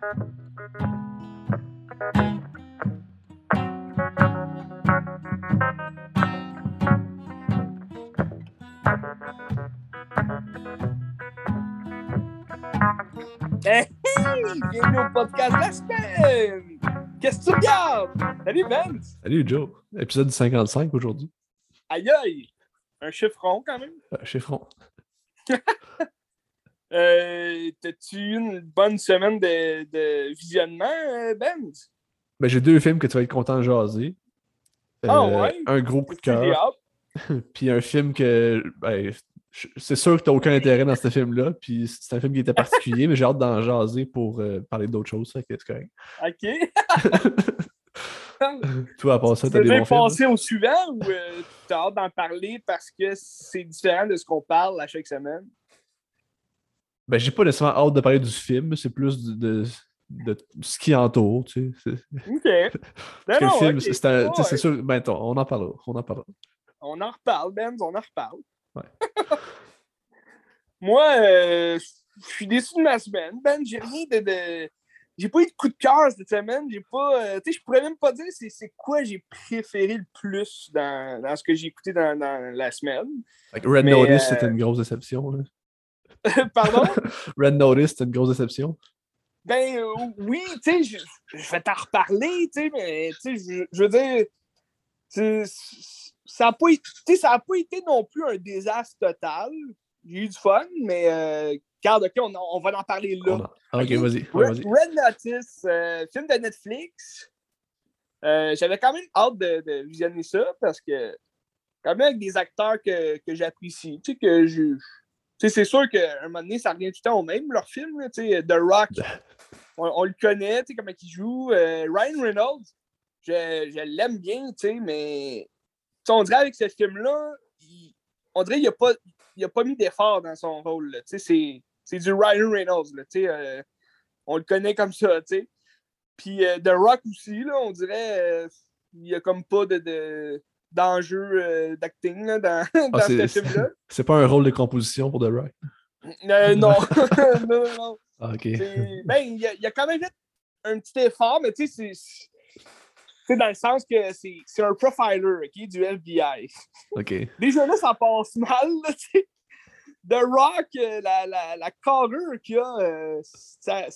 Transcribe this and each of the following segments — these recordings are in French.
Hey, bienvenue au podcast de la semaine! Qu'est-ce que tu regardes? Salut Ben! Salut Joe. Épisode 55 aujourd'hui. Aïe aïe! Un chiffron quand même. Euh, chiffron. Euh, T'as-tu eu une bonne semaine de, de visionnement, euh, Ben? Ben, j'ai deux films que tu vas être content de jaser. Ah Euh, ouais? Un gros coup de cœur. Puis un film que. Ben, c'est sûr que tu n'as aucun intérêt dans ce film-là. Puis c'est un film qui était particulier, mais j'ai hâte d'en jaser pour euh, parler d'autres choses. Ça, c'est correct. Ok. Toi, à part ça, Tu t'as des bons films. passer au suivant ou euh, t'as hâte d'en parler parce que c'est différent de ce qu'on parle à chaque semaine? Ben, j'ai pas nécessairement hâte de parler du film, c'est plus de, de- de ce qui entoure. Tu sais. Ok. Ben Parce que non, le film, ok. c'est Ouais. sûr. Ben, on en parlera. On en parlera. On en reparle, Ben, on en reparle. Ouais. Moi, euh, je suis déçu de ma semaine. Ben, j'ai rien de. de- J'ai pas eu de coup de cœur cette semaine. J'ai pas. euh, tu sais, je pourrais même pas dire c'est, c'est quoi j'ai préféré le plus dans, dans ce que j'ai écouté dans, dans la semaine. Que Red Mais, Notice, euh, c'était une grosse déception. là. Pardon? Red Notice, c'était une grosse déception. Ben euh, oui, tu sais, je, je vais t'en reparler, tu sais, mais tu sais, je, je veux dire, c'est- ça n'a pas, été- tu sais, ça a pas été non plus un désastre total. J'ai eu du fun, mais euh, regarde, ok, on, on va en parler là. ok, Ok? vas-y. ouais, Red, vas-y. Red Notice, euh, film de Netflix. Euh, J'avais quand même hâte de, de visionner ça parce que, quand même, avec des acteurs que, que j'apprécie, tu sais, que je. C'est sûr qu'à un moment donné, ça revient tout le temps au même, leur film. là, tu sais, The Rock, on, on le connaît, tu sais, comment il joue. Euh, Ryan Reynolds, je, je l'aime bien, tu sais, mais on dirait avec ce film-là, il- on dirait qu'il n'a pas, il a pas mis d'effort dans son rôle. là, tu sais, c'est- c'est du Ryan Reynolds. Là, tu sais, euh, on le connaît comme ça. tu sais. Puis euh, The Rock aussi, là, on dirait il n'y a comme pas de, de- d'enjeu euh, d'acting là, dans, dans Ah, ce c'est- film-là. C'est pas un rôle de composition pour The Rock? Euh, non. non, non, non. Ah, ok. Ben, il y, a- il y a quand même fait un petit effort, mais tu sais, c'est- dans le sens que c'est un profiler ok, du FBI. Ok. Déjà là, ça passe mal. Tu sais. The Rock, euh, la, la, la carrure qu'il a, euh, ça-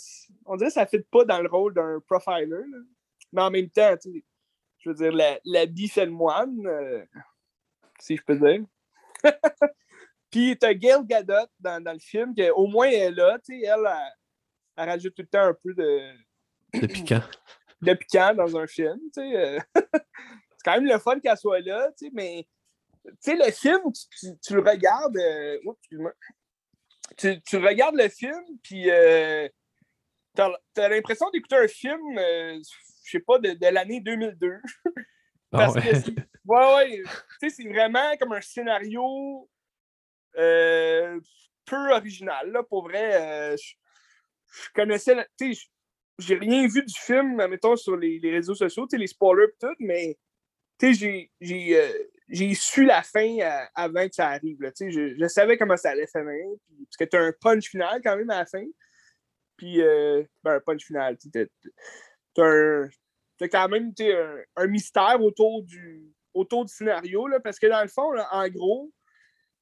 on dirait que ça ne fit pas dans le rôle d'un profiler. là. Mais en même temps, tu sais, je veux dire, la- l'habit fait le moine, euh, si je peux dire. Puis t'as Gail Gadot dans, dans le film, qui au moins elle est là, tu sais, elle, elle, elle rajoute tout le temps un peu de, C'est piquant. de piquant dans un film, tu sais. euh. c'est quand même le fun qu'elle soit là, tu sais, mais tu sais, le film, tu, tu- tu le regardes. euh, oups, excuse-moi. Tu, tu regardes le film, puis euh, t'as, t'as l'impression d'écouter un film, euh, je sais pas, de, de l'année 2002. Ah Parce que ouais. c'est- ouais, ouais. Tu sais, c'est vraiment comme un scénario euh, peu original, là, pour vrai. euh, je, je connaissais, tu sais, j'ai rien vu du film, mettons, sur les, les réseaux sociaux, tu sais, les spoilers et tout, mais tu sais, j'ai- j'ai euh, j'ai su la fin avant que ça arrive, là, tu sais, je, je savais comment ça allait finir, puis- parce que tu as un punch final quand même à la fin. Puis, ben, un punch final, tu sais, t'as- quand même un, un mystère autour du, autour du scénario, là, parce que dans le fond, là, en gros,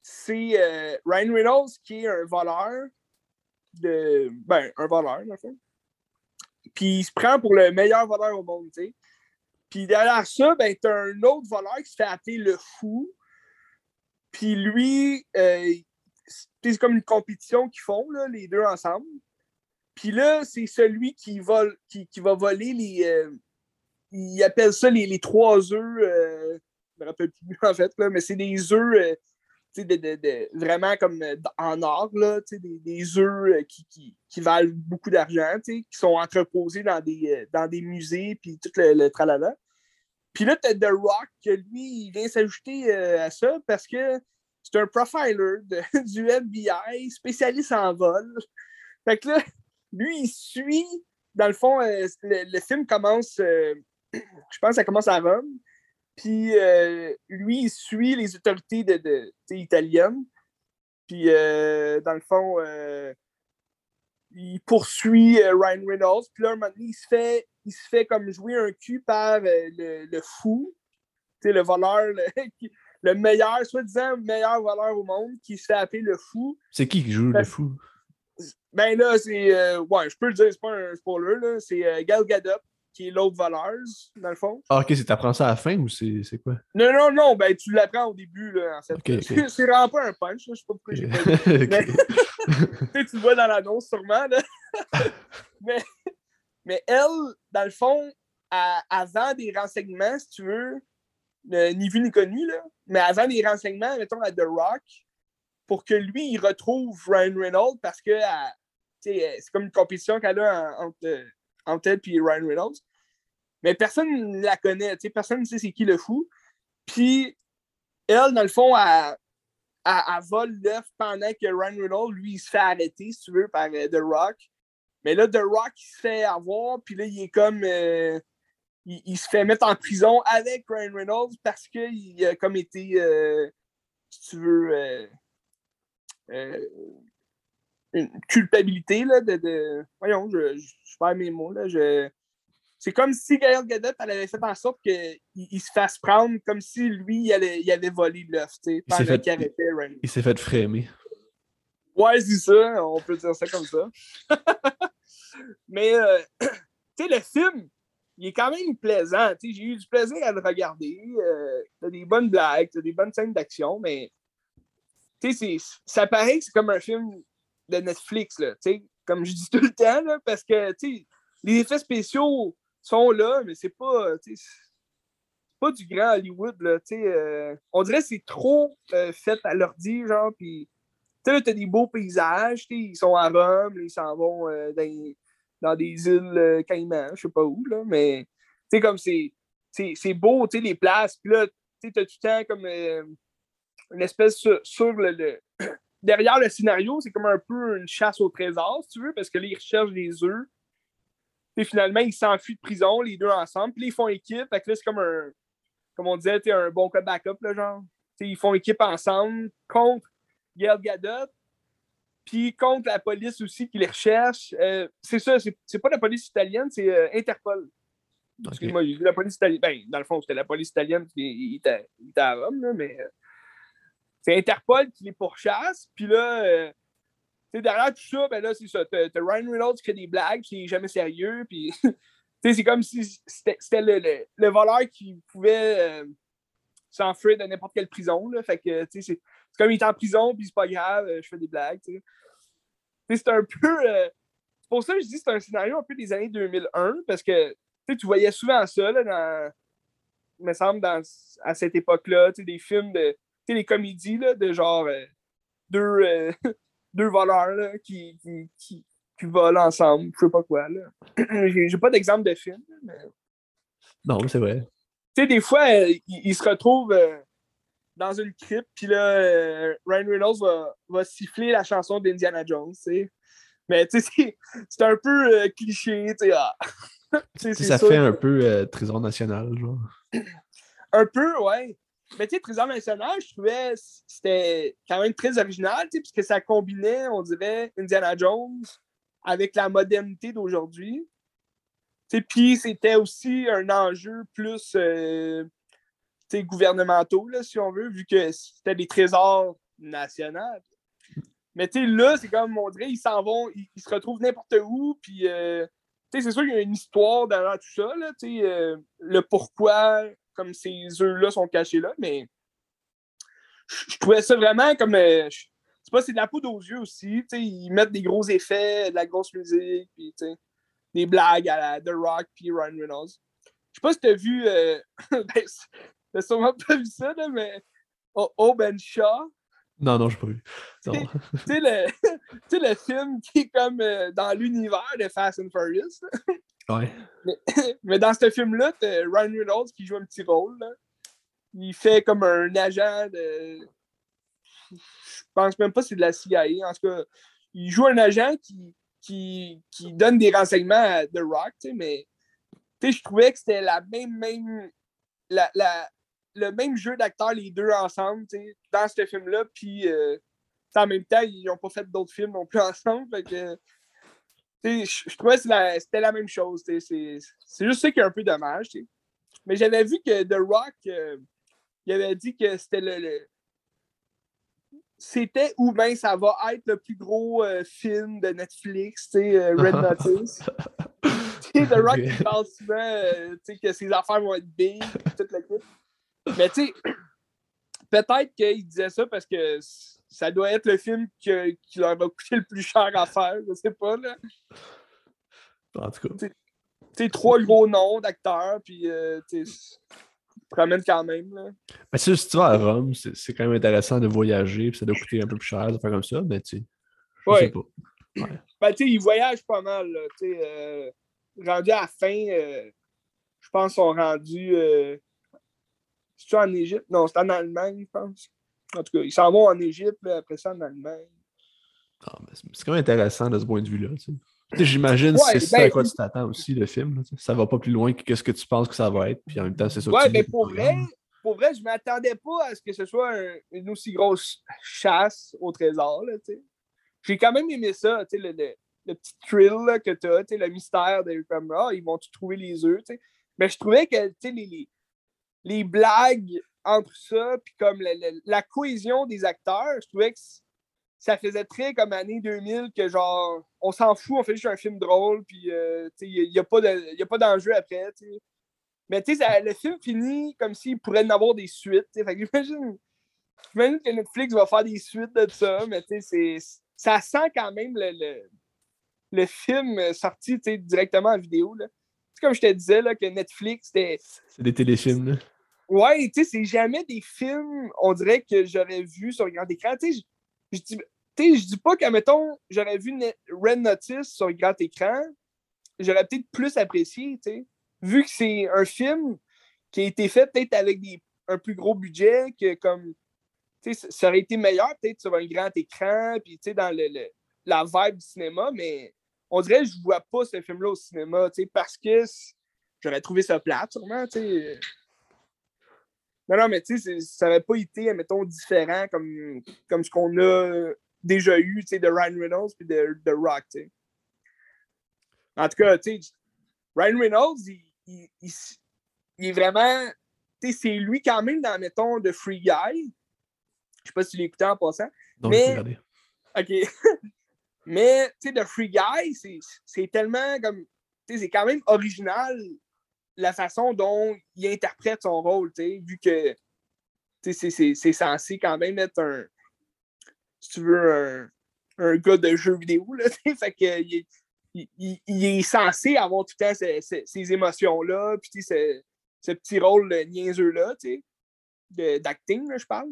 c'est euh, Ryan Reynolds qui est un voleur de. Ben, un voleur, dans le fond. Puis il se prend pour le meilleur voleur au monde, tu sais. Puis derrière ça, ben, t'as un autre voleur qui se fait appeler le fou. Puis lui, euh, c'est comme une compétition qu'ils font, là, les deux ensemble. Puis là, c'est celui qui, qui, va voler les. euh, ils appellent ça les, les trois œufs. euh, je me rappelle plus, en fait, là, mais c'est des œufs. euh, de, de- vraiment comme euh, en or, là, des, des œufs euh, qui, qui, valent beaucoup d'argent, qui sont entreposés dans des, dans des musées, puis tout le, tralala. Puis là, t'as The Rock, lui, il vient s'ajouter à ça parce que c'est un profiler du FBI, spécialiste en vol. Fait que là, lui, il suit, dans le fond, euh, le, le film commence, euh, je pense que ça commence à Rome. Puis euh, lui, il suit les autorités de, italiennes. Puis dans le fond, il poursuit Ryan Reynolds. Puis là, un moment donné, il se fait, il se fait comme jouer un cul par le, le fou, le voleur, le, le meilleur, soi-disant meilleur voleur au monde, qui se fait appeler le fou. C'est qui qui joue le fou? Ben là, c'est. euh, ouais, je peux le dire, c'est pas un spoiler, là. C'est euh, Gal Gadot, qui est l'autre voleuse, dans le fond. Ah, ok, c'est t'apprends ça à la fin ou c'est quoi? Non, non, non, ben tu l'apprends au début, là, en fait. C'est vraiment pas un punch, là. Je sais pas pourquoi j'ai pas dit. Mais- tu le vois dans l'annonce sûrement. Là. mais, mais elle, dans le fond, avant des renseignements, si tu veux, euh, ni vu ni connu, là, mais avant des renseignements, mettons à The Rock, pour que lui, il retrouve Ryan Reynolds parce que sais, euh, c'est comme une compétition qu'elle a en- entre, euh, entre elle et Ryan Reynolds. Mais personne ne la connaît, personne ne sait c'est qui le fou. Puis elle, dans le fond, elle, elle, elle vole l'œuf pendant que Ryan Reynolds, lui, il se fait arrêter, si tu veux, par euh, The Rock. Mais là, The Rock, il se fait avoir, puis là, il est comme. euh, il, il se fait mettre en prison avec Ryan Reynolds parce qu'il a comme été, euh, si tu veux, euh, euh, une culpabilité, là, de. de- voyons, je, je, je perds mes mots, là. Je, c'est comme si Gaël Gadot, elle avait fait en sorte qu'il il se fasse prendre comme si lui, il, allait- il avait volé l'œuf, tu sais, fait- Il s'est fait frémer. Ouais, c'est ça, on peut dire ça comme ça. Mais, euh, tu sais, le film, il est quand même plaisant. J'ai eu du plaisir à le regarder. Euh, t'as des bonnes blagues, t'as des bonnes scènes d'action, mais, tu sais, ça paraît que c'est comme un film de Netflix, là, tu sais, comme je dis tout le temps, là, parce que, tu sais, les effets spéciaux sont là, mais c'est pas, tu pas du grand Hollywood, là, tu sais. euh, on dirait que c'est trop euh, fait à l'ordi, genre, puis tu sais, t'as des beaux paysages, tu sais, ils sont à Rome, ils s'en vont euh, dans, des îles Caïmans, je sais pas où, là, mais tu sais, comme c'est beau, tu sais, les places, puis là, tu sais, t'as tout le temps comme une espèce sur, sur le, le- Derrière le scénario, c'est comme un peu une chasse au trésor, si tu veux, parce que là, ils recherchent des œufs. Puis finalement, ils s'enfuient de prison, les deux ensemble, puis ils font équipe, fait que là, c'est comme un, comme on disait, un bon cas de backup, là, genre. Tu sais, ils font équipe ensemble contre Gail Gadot, puis contre la police aussi qui les recherche. Euh, c'est ça, c'est pas la police italienne, c'est euh, Interpol. Ok. Excuse-moi, la police italienne. Ben, dans le fond, c'était la police italienne qui était à Rome, là, mais euh, c'est Interpol qui les pourchasse. Puis là, euh, derrière tout ça, ben là, c'est ça. T'as Ryan Reynolds qui fait des blagues, puis il est jamais sérieux, puis c'est comme si c'était le, le, le voleur qui pouvait euh, s'enfuir de n'importe quelle prison, là. Fait que, c'est comme il est en prison, puis c'est pas grave, euh, je fais des blagues, C'est un peu. c'est pour ça que je dis que c'est un scénario un peu des années 2001, parce que tu voyais souvent ça, là, dans. Il me semble, à cette époque-là, des films de. Sais, les comédies, là, de genre. euh, deux, euh, deux voleurs, là, qui, qui, qui, qui volent ensemble, je sais pas quoi, là. J'ai pas d'exemple de film, mais Non, mais c'est vrai. tu sais, des fois, euh, il, il se retrouve euh, dans une crypte, puis là, Ryan Reynolds va, va siffler la chanson d'Indiana Jones, tu sais. Mais tu sais, c'est- un peu cliché, tu sais. ah. Ça sûr fait un peu Trésor national, genre. Un peu, ouais. Mais tu sais, Trésor national, je trouvais c'était quand même très original, tu sais, puisque ça combinait, on dirait, Indiana Jones avec la modernité d'aujourd'hui. Puis c'était aussi un enjeu plus euh, tu sais, gouvernementaux, là, si on veut, vu que c'était des trésors nationaux. Mais tu sais, là, c'est comme, on dirait, ils s'en vont, ils, se retrouvent n'importe où, puis euh, tu sais, c'est sûr qu'il y a une histoire derrière tout ça, là, tu sais, euh, le pourquoi, comme ces œufs-là sont cachés là, mais je trouvais ça vraiment comme. euh, je- c'est pas, c'est de la poudre aux yeux aussi. Ils mettent des gros effets, de la grosse musique, puis des blagues à la The Rock puis Ryan Reynolds. Je sais pas si t'as vu. Euh, ben, t'as sûrement pas vu ça, là, mais O- Oben Shaw, Non, non, je pas vu. Tu sais, le, le film qui est comme euh, dans l'univers de Fast and Furious. Mais dans ce film-là, Ryan Reynolds qui joue un petit rôle. Il fait comme un agent de. Je pense même pas que c'est de la CIA. En tout cas, il joue un agent qui, qui, donne des renseignements à The Rock, tu sais, mais je trouvais que c'était la même, même la, la- le même jeu d'acteurs, les deux ensemble, dans ce film-là. Puis euh, en même temps, ils n'ont pas fait d'autres films non plus ensemble. Fait que, je trouvais que c'était la même chose. C'est juste ça qui est un peu dommage. Mais j'avais vu que The Rock, euh, il avait dit que c'était le, c'était ou bien ça va être le plus gros euh, film de Netflix, euh, Red Notice. The Rock il parle souvent que ses affaires vont être big, toute la Mais tu sais, peut-être qu'il disait ça parce que ça doit être le film qui, qui, leur va coûter le plus cher à faire, je sais pas. Là. En tout cas. Tu trois gros noms d'acteurs, puis euh, tu promènes quand même. Là. Si tu vas à Rome, c'est quand même intéressant de voyager, puis ça doit coûter un peu plus cher de faire comme ça, mais tu sais. Je sais pas. Ouais. Ben, tu sais, ils voyagent pas mal. Là, euh, rendu à la fin, euh, je pense qu'ils sont rendus. Euh, c'est-tu en Égypte? Non, c'est en Allemagne, je pense. En tout cas, ils s'en vont en Égypte, après ça en Allemagne. Ah, c'est quand même intéressant de ce point de vue-là. J'imagine que c'est ça à ben, quoi tu t'attends aussi, le film. Ça va pas plus loin que ce que tu penses que ça va être. Puis en même temps, c'est ça. Ouais, mais pour vrai, pour vrai, je m'attendais pas à ce que ce soit une aussi grosse chasse au trésor. J'ai quand même aimé ça, le, le, le, petit thrill que tu as, le mystère de comme ah, ils vont-tu trouver les œufs. Mais je trouvais que les, les, les blagues entre ça, puis comme la, la, cohésion des acteurs, je trouvais que ça faisait très comme année 2000 que genre, on s'en fout, on fait juste un film drôle, puis euh, il n'y a, pas d'enjeu après. Mais tu sais, le film finit comme s'il pourrait en avoir des suites. J'imagine, que Netflix va faire des suites de ça, mais tu sais, ça sent quand même le, le, film sorti directement en vidéo. C'est comme je te disais, là, que Netflix, c'était. C'est des téléfilms, là. Ouais, tu sais, c'est jamais des films, on dirait, que j'aurais vu sur grand écran. Tu sais, je dis, pas qu'à mettons, j'aurais vu Red Notice sur grand écran, j'aurais peut-être plus apprécié, Vu que c'est un film qui a été fait peut-être avec un plus gros budget, que comme, ça aurait été meilleur peut-être sur un grand écran, puis dans le, la vibe du cinéma, mais on dirait que je vois pas ce film-là au cinéma, parce que j'aurais trouvé ça plate, sûrement, Non, non, mais tu sais, ça n'aurait pas été, mettons, différent comme, comme ce qu'on a déjà eu, tu sais, de Ryan Reynolds puis de, de Rock, tu sais. En tout cas, tu sais, Ryan Reynolds, il, il, il, est vraiment, tu sais, c'est lui quand même dans, mettons, de Free Guy. Je sais pas si tu l'écoutais en passant. Non, mais, OK. mais, tu sais, de Free Guy, c'est tellement comme, tu sais, c'est quand même original la façon dont il interprète son rôle, vu que, c'est censé quand même être un, si tu veux, un, un gars de jeu vidéo. Là, fait que, il, il, il, est censé avoir tout ces, émotions-là, puis ce, ce, petit rôle niaiseux-là, d'acting, je parle.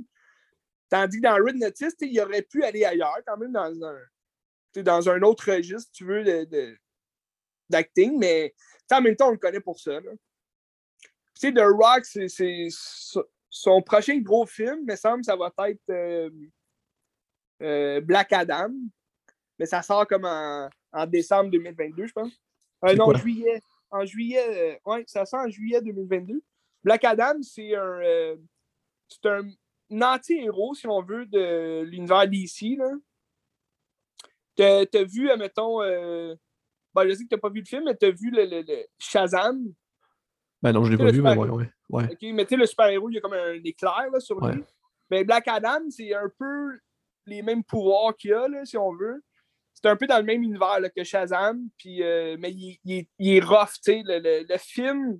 Tandis que dans Red Notice, il aurait pu aller ailleurs, quand même, dans un, dans un autre registre, tu veux, de, mais en même temps, on le connaît pour ça. Tu sais, The Rock, c'est son prochain gros film, me semble, ça va être euh, euh, Black Adam. Mais ça sort comme en, décembre 2022, je pense. Euh, non, en juillet. En juillet, euh, ouais, ça sort en juillet 2022. Black Adam, c'est un, c'est un anti-héros, si on veut, de l'univers DC. T'as as vu, admettons, ben, je sais que t'as pas vu le film, mais t'as vu le, le, Shazam. Ben non, je l'ai pas vu, mais ouais, ouais. ouais. Ok, mais tu sais, le super-héros, il y a comme un éclair là, sur lui. Mais Black Adam, c'est un peu les mêmes pouvoirs qu'il a, là, si on veut. C'est un peu dans le même univers là, que Shazam, puis, euh, mais il, il, il, est rough. Le, le, le, film,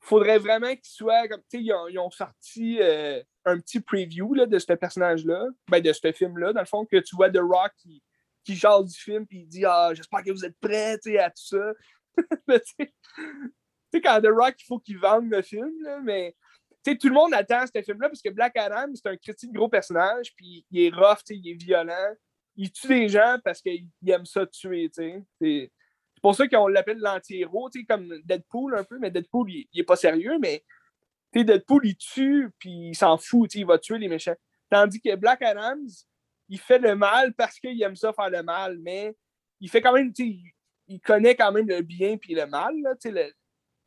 faudrait vraiment qu'il soit comme. Ils ont, ils ont sorti euh, un petit preview là, de ce personnage-là, ben, de ce film-là, dans le fond, que tu vois The Rock qui, qui jase du film, puis il dit Ah, j'espère que vous êtes prêts à tout ça. tu sais, quand The Rock, il faut qu'il vende le film, là, mais tout le monde attend ce film-là parce que Black Adam, c'est un critique gros personnage, puis il est rough, il est violent. Il tue des gens parce qu'il aime ça tuer. C'est pour ça qu'on l'appelle l'anti-héros, comme Deadpool un peu, mais Deadpool, il, il est pas sérieux, mais Deadpool, il tue, puis il s'en fout, il va tuer les méchants. Tandis que Black Adam, il fait le mal parce qu'il aime ça faire le mal, mais il fait quand même, il, il connaît quand même le bien puis le mal, là, le,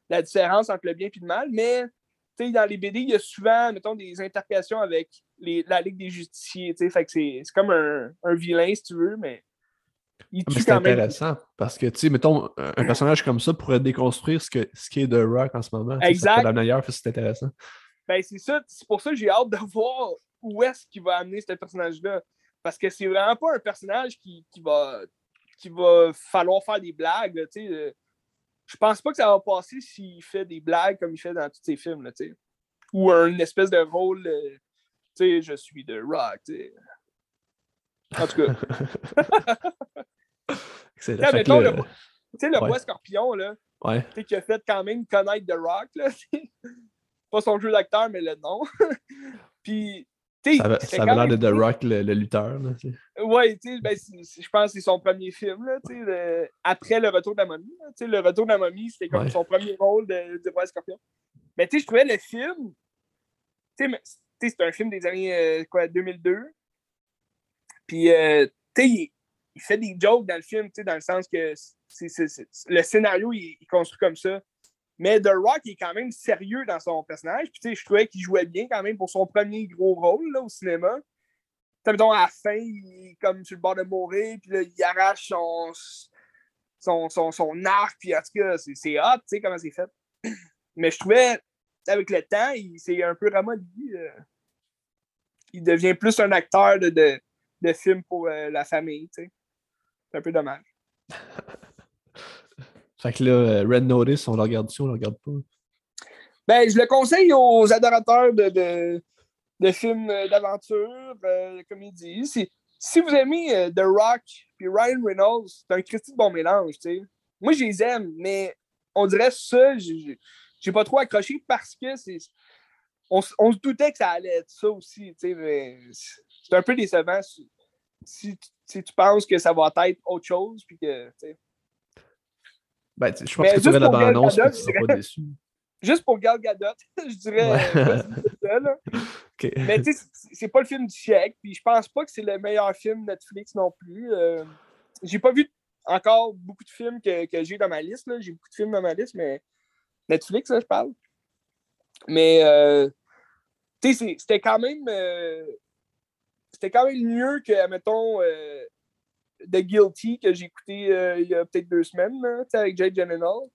la différence entre le bien et le mal, mais dans les BD, il y a souvent, mettons, des interprétations avec les, la Ligue des Justiciers. Fait que c'est comme un, un, vilain, si tu veux, mais. il tue c'est quand même. intéressant parce que, tu sais, mettons, un personnage comme ça pourrait déconstruire ce, que, ce qui est The Rock en ce moment. Exact. la meilleure, c'est intéressant. Ben, c'est ça. C'est pour ça que j'ai hâte de voir où est-ce qu'il va amener ce personnage-là. Parce que c'est vraiment pas un personnage qui, qui va qui va falloir faire des blagues. là, euh. Je pense pas que ça va passer s'il fait des blagues comme il fait dans tous ses films. Là. Ou un espèce de rôle. euh, tu sais, je suis de rock. En tout cas, là, le- tu sais, le Ouais. bois scorpion, là, ouais. qui a fait quand même connaître The Rock. Là, pas son jeu d'acteur, mais le nom. Puis, Ça avait, ça l'air de The. Rock, le, le lutteur. Sais, ben, je pense que c'est son premier film, là, le- après le retour de la momie. là. Le retour de la momie, c'était comme Ouais. son premier rôle de, de Scorpion. Mais je trouvais le film, c'est un film des années euh, quoi, 2002. Puis, euh, il, il fait des jokes dans le film, dans le sens que le scénario, il, il est construit comme ça. Mais The Rock est quand même sérieux dans son personnage. Puis, je trouvais qu'il jouait bien quand même pour son premier gros rôle là, au cinéma. À la fin, il est comme sur le bord de mourir, puis il arrache son, son, son, arc, puis en tout cas, c'est hot, tu sais, comment c'est fait. Mais je trouvais, avec le temps, il s'est un peu ramolli. euh. il devient plus un acteur de, de, film pour euh, la famille. C'est un peu dommage. Fait que là, euh, Red Notice, on le regarde dessus, on le regarde pas. Ben, je le conseille aux adorateurs de, de, de films d'aventure, euh, comédie. Si, si vous aimez euh, The Rock puis Ryan Reynolds, c'est un Christy de bon mélange, tu sais. Moi, je les aime, mais on dirait ça, j'ai- pas trop accroché parce que c'est. On, on se doutait que ça allait être ça aussi, tu sais, mais c'est un peu décevant si, si, si tu penses que ça va être autre chose, puis que, tu sais. Ben, je pense Mais que tu verrais la bande-annonce et tu seras pas déçu? Juste pour Gal Gadot, je dirais. Ouais. euh. Mais tu sais, c'est- pas le film du siècle, puis je pense pas que c'est le meilleur film Netflix non plus. Euh, j'ai pas vu encore beaucoup de films que, que j'ai dans ma liste. là. J'ai beaucoup de films dans ma liste, mais Netflix, là, je parle. Mais euh, tu sais, c'était quand même euh, c'était quand même mieux que, mettons, The Guilty que j'ai écouté euh, il y a peut-être deux semaines, avec Jake Gyllenhaal.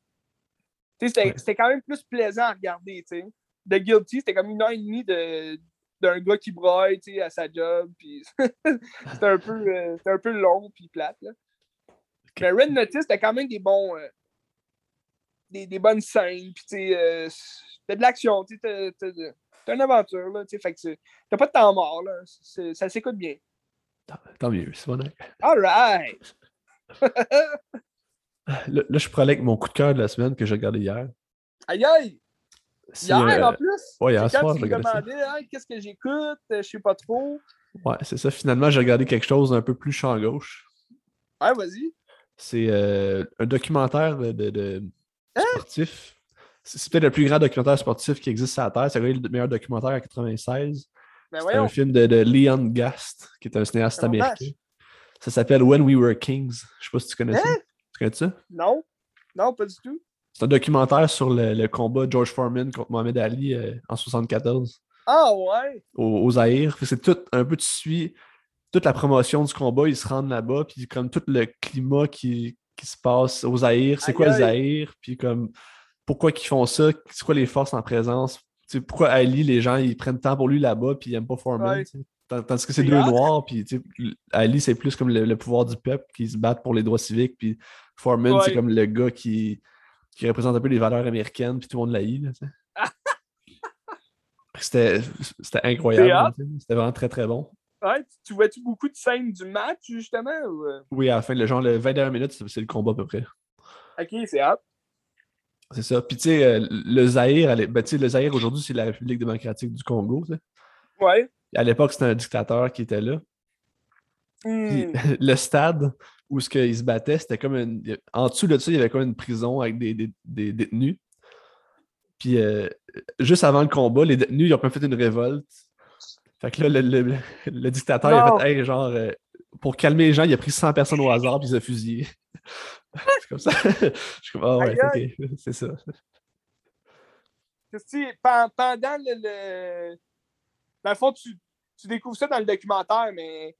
C'était Ouais. c'était quand même plus plaisant à regarder. The Guilty, c'était comme une heure et demie de, d'un gars qui broille à sa job. C'était un, peu, euh, c'était un peu long puis plate. Là. Mais Red Notice, c'était quand même des bons. euh, des, des bonnes scènes. Puis c'était de l'action. C'est une aventure. Là, fait que t'as pas de temps mort. Là. Ça s'écoute bien. Tant, mieux, c'est bon. All right! Là, là, je aller avec mon coup de cœur de la semaine que j'ai regardé hier. Aïe aïe! Hier euh, en plus! ouais, hier soir, ça. demandais hein, qu'est-ce que j'écoute, euh, je sais pas trop. Ouais, c'est ça. Finalement, j'ai regardé quelque chose d'un peu plus champ gauche. Ouais, vas-y. C'est euh, un documentaire de, de- de- Hein? sportif. C'est peut-être le plus grand documentaire sportif qui existe sur la Terre. C'est le meilleur documentaire en 96. Ben C'est un film de, de Leon Gast, qui est un cinéaste américain. Ça s'appelle When We Were Kings. Je sais pas si tu connais ça. Hein? Tu connais ça? Non? Non, pas du tout. C'est un documentaire sur le, le combat de George Foreman contre Mohamed Ali euh, en 74 Ah ouais! au, au Zaïre. C'est tout un peu, tu suis toute la promotion du combat, ils se rendent là-bas, puis comme tout le climat qui, qui se passe au Zaïre, c'est quoi le aïe. Zaïre, puis comme pourquoi ils font ça, c'est quoi les forces en présence, sais, pourquoi Ali, les gens, ils prennent temps pour lui là-bas, puis ils n'aiment pas Foreman. Ouais. Tandis que c'est deux noirs, puis Ali, c'est plus comme le, le pouvoir du peuple qui se battent pour les droits civiques, puis Foreman, c'est comme le gars qui, qui représente un peu les valeurs américaines, puis tout le monde l'haït. C'était c'était incroyable. C'était vraiment très très bon. Ouais, tu, tu vois-tu beaucoup de scènes du match, justement? Ou... euh? Oui, à la fin, le genre, le 21 minutes, c'est le combat à peu près. Ok, c'est hot. C'est ça. Puis, tu sais, euh, le Zaïre, ben, le Zaïre aujourd'hui, c'est la République démocratique du Congo. tu sais. Ouais. À l'époque, c'était un dictateur qui était là. Puis, Hmm. le stade où ce qu'ils se battaient, c'était comme une... En dessous de ça, il y avait comme une prison avec des, des- des détenus. Puis, euh, juste avant le combat, les détenus, ils ont pas fait une révolte. Fait que là, le, le- le dictateur, il a fait, hey, genre, euh, pour calmer les gens, il a pris 100 personnes au hasard, puis il les a fusillés. c'est comme ça. Je suis comme, ah ouais, c'est ça. Pen- pendant le, le- Dans le fond, tu, tu découvres ça dans le documentaire, mais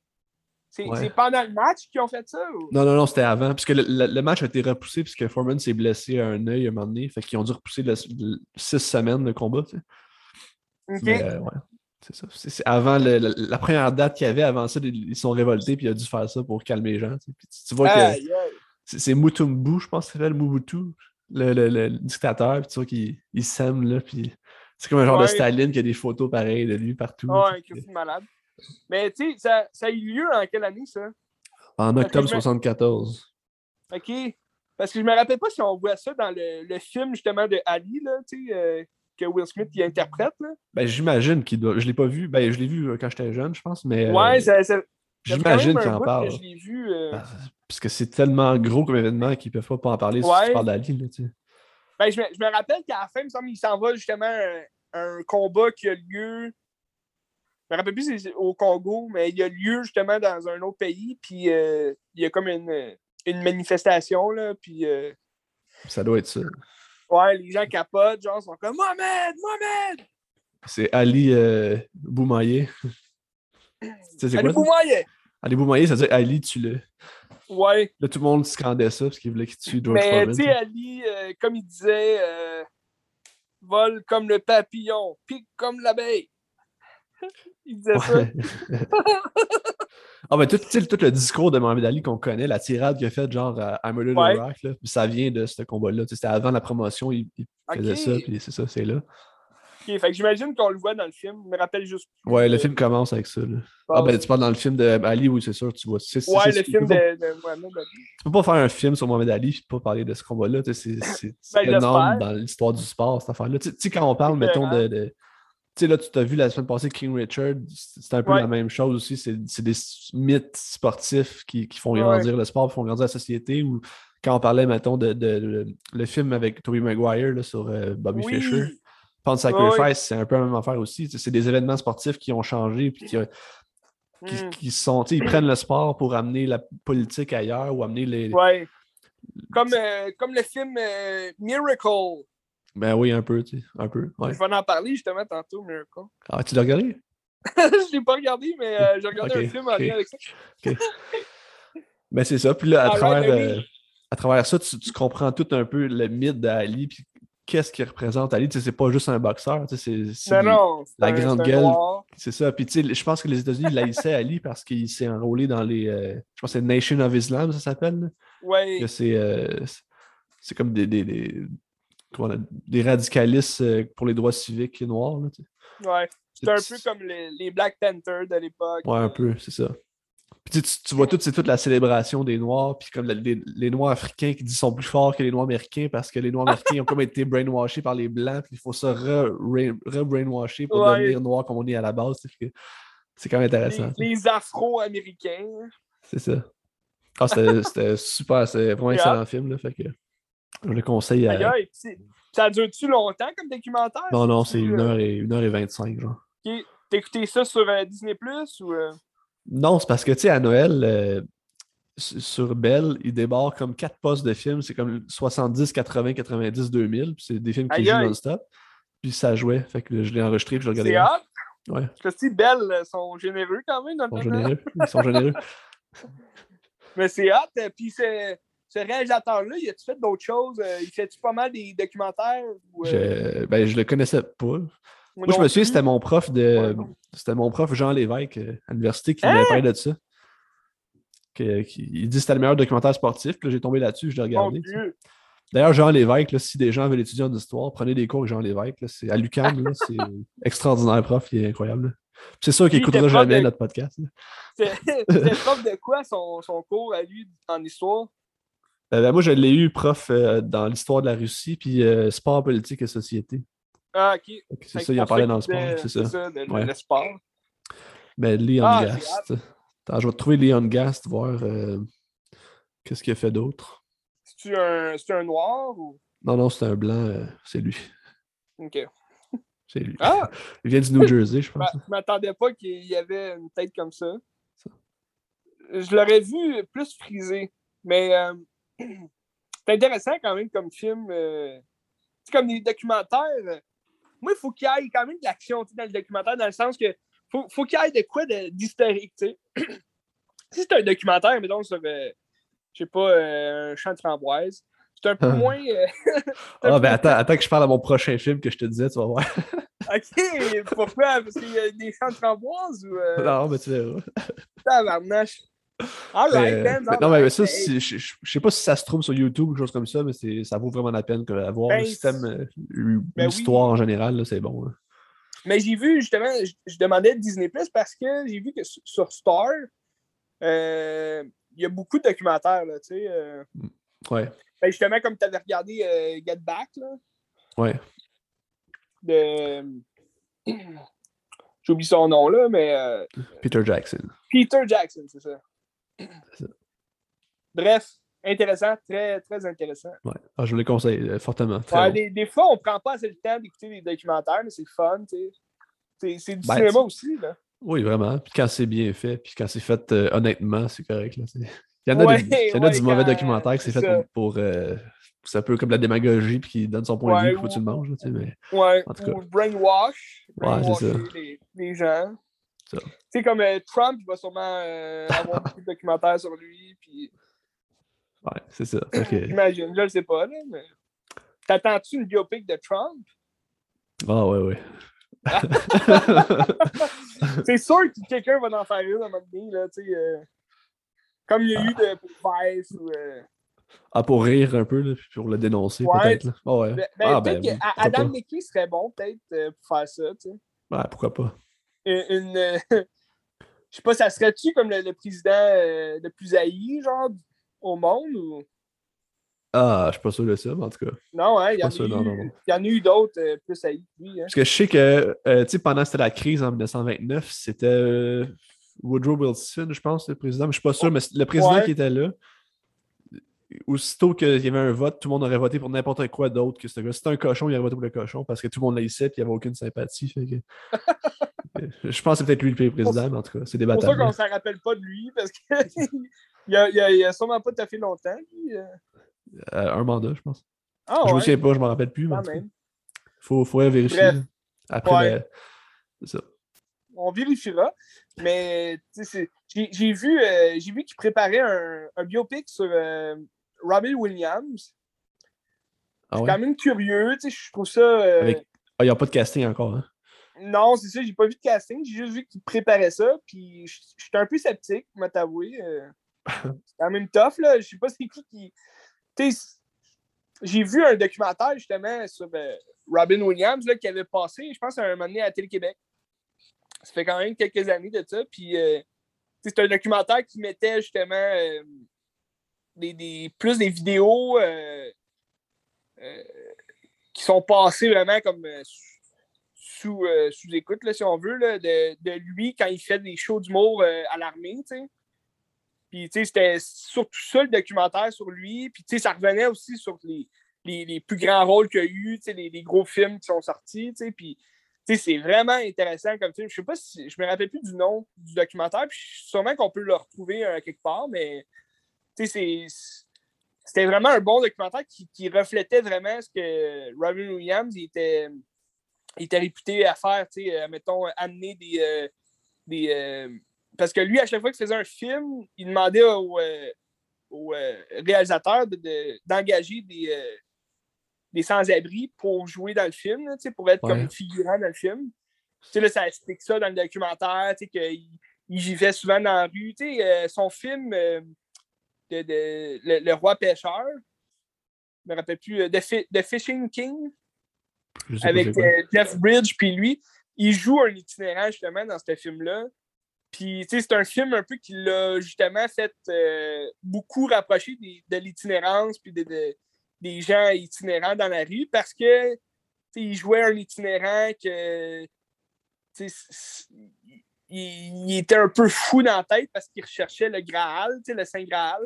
C'est Ouais. pendant le match qu'ils ont fait ça? Ou... Non, non, non, c'était avant. Puisque le, le- le match a été repoussé puisque Foreman s'est blessé à un œil à un moment donné. Fait qu'ils ont dû repousser le, six semaines de combat. tu sais. Euh, ouais, c'est ça. C'est avant la première date qu'il y avait, avant ça, ils sont révoltés puis il a dû faire ça pour calmer les gens. tu sais. Puis tu, vois que. C'est c'est Mutumbu, je pense que ça s'appelle Mobutu, le, le- le dictateur. Puis tu vois qu'il il sème là. Puis c'est comme un genre de. Staline qui a des photos pareilles de lui partout. Ouais, sais. Christy malade. Mais tu sais, ça, ça a eu lieu en quelle année, ça? En octobre je me- 74. OK. Parce que je me rappelle pas si on voit ça dans le, le film, justement, de Ali, là, tu sais, euh, que Will Smith y interprète, là. Ben, j'imagine qu'il doit. Je l'ai pas vu. Ben, je l'ai vu euh, quand j'étais jeune, je pense, mais. euh, Ouais, ça, ça, ça J'imagine qu'il en parle. que je l'ai vu. euh, Ah, Parce que c'est tellement gros comme événement qu'ils peuvent pas pas en parler si tu parles d'Ali. Là, tu sais. Ben, je, me, je me rappelle qu'à la fin, il me semble qu'il s'en va justement un, un combat qui a lieu. Je me rappelle plus si c'est au Congo, mais il a lieu justement dans un autre pays. Puis euh, il y a comme une, une manifestation, là. Puis euh, Ça doit être ça. ouais, les gens capotent, genre, sont comme Mohamed, Mohamed! C'est Ali euh, Boumaillé. tu sais, Allez, quoi? Ali Boumaillé, ça veut dire Ali, tu le. Ouais. Là, tout le monde scandait ça parce qu'il voulait qu'il tue George Mais tu sais, Ali, euh, comme il disait, euh, vole comme le papillon, pique comme l'abeille. il disait ça. Ah, ben, tout, le discours de Mohamed Ali qu'on connaît, la tirade qu'il a faite, genre à I Murdered Ouais. Iraq, là, puis ça vient de ce combat-là. C'était avant la promotion, il, il faisait ça, puis c'est ça, c'est là. Ok, fait que j'imagine qu'on le voit dans le film. Je me rappelle juste. Ouais, le film commence avec ça. Là. Ah, Ah, ben, tu parles dans le film de Ali, oui, c'est sûr, tu vois. C'est- Ouais, le tu film peux pas- de, de Mohamed Ali. Tu peux pas faire un film sur Mohamed Ali et pas parler de ce combat-là. sais, C'est Ben, énorme dans l'histoire du sport, cette affaire-là. Tu sais- quand on parle, mettons, de. Tu sais, là, tu t'as vu la semaine passée King Richard, c'est un peu Ouais. la même chose aussi. C'est des mythes sportifs qui, qui font Ouais. grandir le sport, qui font grandir la société. Ou quand on parlait, mettons, de, de- de- le film avec Tobey Maguire là, sur euh, Bobby Oui. Fischer. Pound Sacrifice, c'est un peu la même affaire aussi. C'est des événements sportifs qui ont changé puis qui, qui, Hmm. qui sont, tu sais, ils prennent le sport pour amener la politique ailleurs ou amener les. Ouais. Comme, euh, comme le film euh, Miracle. Ben oui, un peu, tu sais, un peu. Ouais. Je vais en parler justement tantôt, Miracle. Ah, tu l'as regardé? je l'ai pas regardé, mais euh, j'ai regardé Ok, un film en lien avec ça. Ben c'est ça. Puis là, à Ah travers, euh, à travers ça, tu, tu comprends tout un peu le mythe d'Ali, puis qu'est-ce qu'il représente Ali. Tu sais, c'est pas juste un boxeur, tu sais, c'est- la grande gueule. C'est ça. Puis tu sais, je pense que les États-Unis laissaient Ali parce qu'il s'est enrôlé dans les. euh, je pense que c'est Nation of Islam, ça s'appelle. c'est. euh, c'est- comme des. des, des, comment on a- des radicalistes euh, pour les droits civiques noirs. Là, tu sais. Ouais. C'est un peu comme les, les Black Panthers de l'époque. Ouais, un peu, c'est ça. Puis tu, tu- vois tout, c'est toute la célébration des Noirs, puis comme la- les, les Noirs africains qui disent qu'ils sont plus forts que les Noirs américains parce que les Noirs américains ont comme été brainwashés par les Blancs, puis il faut se re- re-brainwasher pour Ouais. devenir Noir comme on est à la base. c'est quand même intéressant. Les, les Afro-Américains. C'est ça. Ah, c'était super, c'est vraiment un Yeah. excellent film, là, fait que je le conseille à... Ça dure-tu longtemps comme documentaire? Non, non, c'est 1 euh, heure et, une heure et 25, genre. ok. T'as écouté ça sur euh, Disney Plus ou. euh, Non, c'est parce que, tu sais, à Noël, euh, sur Bell, ils débarquent comme quatre postes de films. C'est comme 70, 80, 90, 2000. Puis c'est des films qui Aïe, jouent non-stop. Puis ça jouait. Fait que je l'ai enregistré puis je l'ai C'est regardé. hot? Ouais, Parce que si Belle euh, sont généreux quand même dans ils le sont temps. généreux. Ils sont généreux. Mais c'est hot. euh, Puis ce, ce réalisateur-là, il a-tu fait d'autres choses? Euh, Il fait-tu pas mal des documentaires? Ou, Je, ben, je le connaissais pas. Moi je me souviens, c'était mon prof de. Ouais, c'était mon prof Jean Lévesque à l'université qui Hein? m'avait parlé de ça. Que- qui- il dit que c'était le meilleur documentaire sportif. Puis j'ai tombé là-dessus, je l'ai regardé. D'ailleurs, Jean Lévesque, là, si des gens veulent étudier en histoire, prenez des cours avec Jean Lévesque. là, c'est à l'UQAM, là, c'est extraordinaire prof, il est incroyable. C'est sûr qu'il Lui, il écoutera était prof jamais de- notre podcast. C'était prof de quoi son, son cours à lui en histoire? Euh, ben, moi, je l'ai eu prof euh, dans l'histoire de la Russie, puis euh, sport, politique et société. Ah, ok. C'est ça, il en parlait dans le sport, c'est ça. le, Ouais. le sport. Ben, Leon Ah, Gast. Attends, je vais trouver Leon Gast, voir euh, qu'est-ce qu'il a fait d'autre. C'est-tu un, c'est un noir ou? Non, non, c'est un blanc, euh, c'est lui. Ok. C'est lui. Ah! Il vient du New Jersey, je pense. je m'attendais pas qu'il y avait une tête comme ça. Je l'aurais vu plus frisé. Mais euh, c'est intéressant quand même comme film. c'est comme des documentaires. Moi, il faut qu'il y ait quand même de l'action dans le documentaire, dans le sens que faut, faut qu'il y ait de quoi d'historique. tu sais. si c'est un documentaire, mettons, sur, euh, je sais pas, euh, un champ de framboise, c'est un peu Ah. moins. euh, Ah, ben attends, attends que je parle à mon prochain film que je te disais, tu vas voir. ok, pourquoi? Parce qu'il y a des champs de framboises ou. Euh, non, mais tu verras. tabarnache. Euh, Ben, non, mais ça, Hey, je, je- je sais pas si ça se trouve sur YouTube ou quelque chose comme ça, mais c'est- ça vaut vraiment la peine que, à voir Ben, le système, euh, ben l'histoire oui. en général, c'est bon. là. Mais j'ai vu, justement, je, je demandais Disney Plus parce que j'ai vu que sur, Star, euh, il y a beaucoup de documentaires, là, tu sais. euh. Ouais, Ben, justement, comme tu avais regardé Get Back, là, ouais. de. J'oublie son nom, là, mais Peter Jackson. Peter Jackson, c'est ça. C'est. Bref, intéressant, très, très intéressant. Ouais. Ah, je vous le conseille euh, fortement. Ouais, des, des fois, on prend pas assez le temps d'écouter des documentaires, mais c'est fun. C'est- C'est du Ben, cinéma c'est- aussi, là. Oui, vraiment. Puis quand c'est bien fait, puis quand c'est fait euh, honnêtement, c'est correct. Là. c'est- Il y en a, Ouais, des, il y en a du mauvais documentaire que c'est c'est fait ça. pour. pour, euh, c'est un peu comme la démagogie, puis qui donne son point de vue, il faut que tu le manges. là, mais... En tout cas. ou brainwash. Ouais, c'est ça. Les, les gens. Tu sais, comme euh, Trump, il va sûrement euh, avoir beaucoup de documentaires sur lui, puis Ouais, c'est ça. Que- j'imagine, je le sais pas, là, mais... T'attends-tu une biopic de Trump? Ah, ouais, ouais. c'est sûr que quelqu'un va en faire une à un moment donné, là, tu sais. euh, comme il y a eu de pour Vice ou... euh, Ah, pour rire un peu, là, puis pour le dénoncer, Ouais. peut-être. Ah, ouais. ben, ah, peut-être ben, Adam. McKay serait bon, peut-être, euh, pour faire ça, tu sais. Ouais, pourquoi pas. Une. euh, je sais pas, ça serait-tu comme le, le président euh, le plus haï, genre, au monde ou? Ah, je suis pas sûr de ça, mais en tout cas. Non, hein, il y, en a eu- non, non, non. il y en a eu d'autres euh, plus haïs que lui. Hein. Parce que je sais que, tu sais, pendant c'était la crise en 1929, c'était Woodrow Wilson, je pense, le président, mais je suis pas sûr, mais le président Ouais. qui était là, aussitôt qu'il y avait un vote, tout le monde aurait voté pour n'importe quoi d'autre que ce gars. Si c'était un cochon, il aurait voté pour le cochon parce que tout le monde l'haïssait et il n'y avait aucune sympathie. fait que- je pense que c'est peut-être lui le pire président, mais en tout cas, c'est C'est pour ça débattable. qu'on s'en rappelle pas de lui, parce que il, a, il, a, il a sûrement pas tout fait longtemps. Euh. Euh, un mandat, je pense. Ah, je me ouais, souviens pas, je m'en rappelle plus, même. faut, faudrait vérifier. Bref. Après, Ouais. ben, ça. On vérifiera. Mais j'ai vu, euh, j'ai vu qu'il préparait un, un biopic sur euh, Robin Williams. Ah Je suis ouais? quand même curieux, je trouve ça. euh, Avec- Ah, il n'y a pas de casting encore. Hein? Non, c'est ça, j'ai pas vu de casting, j'ai juste vu qu'il préparait ça, puis je- j'étais un peu sceptique, je t'avouer. euh. c'est quand même tough, là. Je sais pas c'est qui qui. Tu j'ai vu un documentaire justement sur euh, Robin Williams là, qui avait passé, je pense, à un moment donné à Télé-Québec. Ça fait quand même quelques années de ça, puis euh, c'est un documentaire qui mettait justement euh, des, des- plus des vidéos euh, qui sont passées vraiment comme sous, euh, sous écoute, là, si on veut, de, lui quand il fait des shows d'humour euh, à l'armée. Puis, c'était surtout ça le documentaire sur lui. Puis, ça revenait aussi sur les, plus grands rôles qu'il a eu, les, les gros films qui sont sortis. Puis, c'est vraiment intéressant comme film. Je sais pas si, je me rappelle plus du nom du documentaire, puis sûrement qu'on peut le retrouver euh, quelque part, mais, c'était vraiment un bon documentaire qui, qui reflétait vraiment ce que Robin Williams il était, il était réputé à faire, tu sais, euh, mettons, amener des. euh, des euh, parce que lui, à chaque fois qu'il faisait un film, il demandait au, au, euh, réalisateur de- de- d'engager des, euh, des sans-abri pour jouer dans le film, là, pour être Ouais. comme figurant dans le film. Là, ça explique ça dans le documentaire, qu'il il vivait souvent dans la rue. Euh, son film, de, le, le roi pêcheur, je me rappelle plus, The, Fi- The Fishing King, avec euh, Jeff Bridge, puis lui, il joue un itinérant justement dans ce film-là. Puis, tu sais, c'est un film un peu qui l'a justement fait euh, beaucoup rapprocher des- de l'itinérance, puis de, de- des gens itinérants dans la rue, parce que, tu sais, il jouait un itinérant que, il, il était un peu fou dans la tête parce qu'il recherchait le Graal, tu sais, le Saint Graal.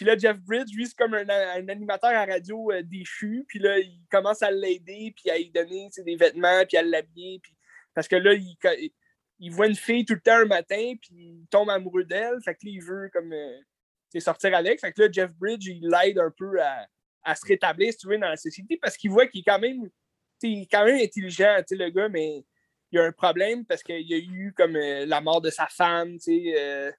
Puis là, Jeff Bridge, lui, c'est comme un, animateur à radio euh, déchu. Puis là, il commence à l'aider, puis à lui donner des vêtements, puis à l'habiller. Puis... Parce que là, il, voit une fille tout le temps un matin, puis il tombe amoureux d'elle. Fait que là, il veut comme euh, sortir avec. Fait que là, Jeff Bridge, il l'aide un peu à, se rétablir, si tu veux, dans la société, parce qu'il voit qu'il est quand même, il est quand même intelligent, le gars, mais il y a un problème parce qu'il y a eu comme euh, la mort de sa femme, tu sais.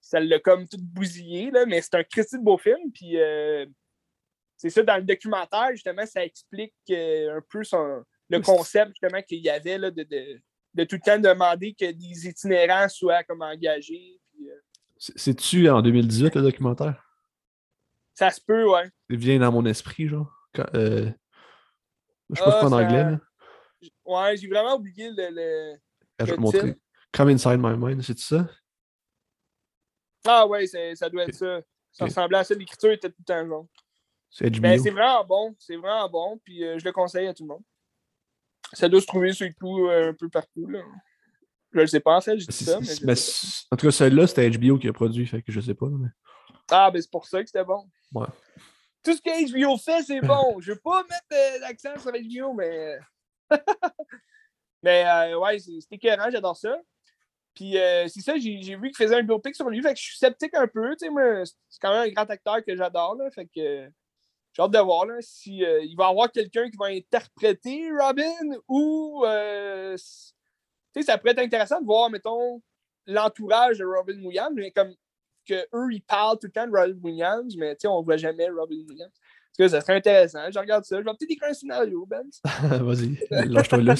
Ça l'a comme tout bousillé, là, mais c'est un Christy de beau film. Puis euh, c'est ça, dans le documentaire, justement, ça explique euh, un peu son, le concept justement qu'il y avait là, de, de, de, tout le temps demander que des itinérants soient comme engagés. Euh, C'est-tu en 2018 le documentaire? Ça se peut, ouais. Il vient dans mon esprit, genre. Quand. Je sais pas Ah, en anglais. Ouais, j'ai vraiment oublié le. le- Ah, Je vais te montrer. Come Inside My Mind, c'est ça? Ah c'est- ça doit être ça. Ça ressemblait à ça. L'écriture était tout le temps jaune. C'est. Ben, c'est vraiment bon. C'est vraiment bon. Puis euh, je le conseille à tout le monde. Ça doit se trouver sur le coup euh, un peu partout. Là. Je le sais pas en fait, je dis ça. Mais je ben, sais en tout cas, celui-là, c'était HBO qui a produit, fait que je sais pas. mais-. Ah, ben c'est pour ça que c'était bon. Ouais. Tout ce que HBO fait, c'est bon. je veux pas mettre euh, l'accent sur HBO, mais. mais euh, ouais, c'est écœurant, j'adore ça. Puis euh, c'est ça, j'ai vu qu'il faisait un biopic sur lui, fait que je suis sceptique un peu. Tu sais, c'est quand même un grand acteur que j'adore, là. Fait que euh, j'ai hâte de voir là, si euh, il va y avoir quelqu'un qui va interpréter Robin ou. euh, tu sais, ça pourrait être intéressant de voir, mettons, l'entourage de Robin Williams, mais comme que eux, ils parlent tout le temps de Robin Williams, mais tu sais, on ne voit jamais Robin Williams. Parce que ça serait intéressant. Je regarde ça. Je vais peut-être écrire un scénario, Ben. Vas-y, lâche-toi là.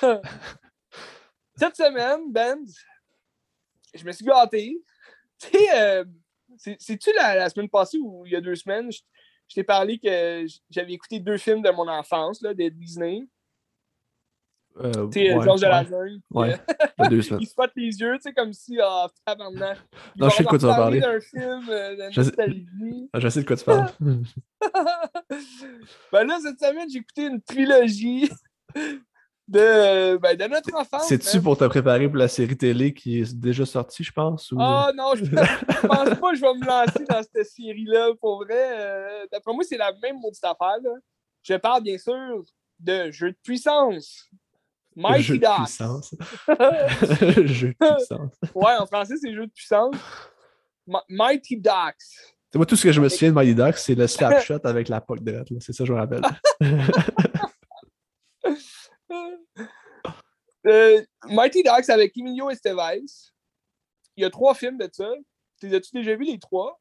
Cette semaine, Ben, je me suis gâté. Tu sais, euh, c'est- c'est-tu la, la semaine passée ou il y a deux semaines, je, je t'ai parlé que j'avais écouté deux films de mon enfance, là, de Disney? Euh, Tu sais, ouais, Georges de la Jungle. ouais. deux semaines. il se les yeux, tu sais, comme si, ah, tabarnak. Il Non, je sais de quoi tu vas parler. d'un film euh, Je sais-. Ah, je sais de quoi tu parles. ben là, cette semaine, j'ai écouté une trilogie de, ben, de notre enfance. C'est-tu pour te préparer pour la série télé qui est déjà sortie, je pense? Ou... Ah non, je, pense pas que je vais me lancer dans cette série-là. Pour vrai, euh, d'après moi, c'est la même maudite affaire. Là. Je parle bien sûr de jeux de puissance. Mighty Jeu de puissance. Jeu de puissance. ouais, en français, c'est jeux de puissance. Mi- Mighty Ducks. Moi, tout ce que je me souviens de Mighty Ducks, c'est le slap shot avec la poque là. C'est ça que je me rappelle. Euh, Mighty Ducks avec Emilio Estevez. Il y a trois films de ça. Tu as-tu déjà vu les trois?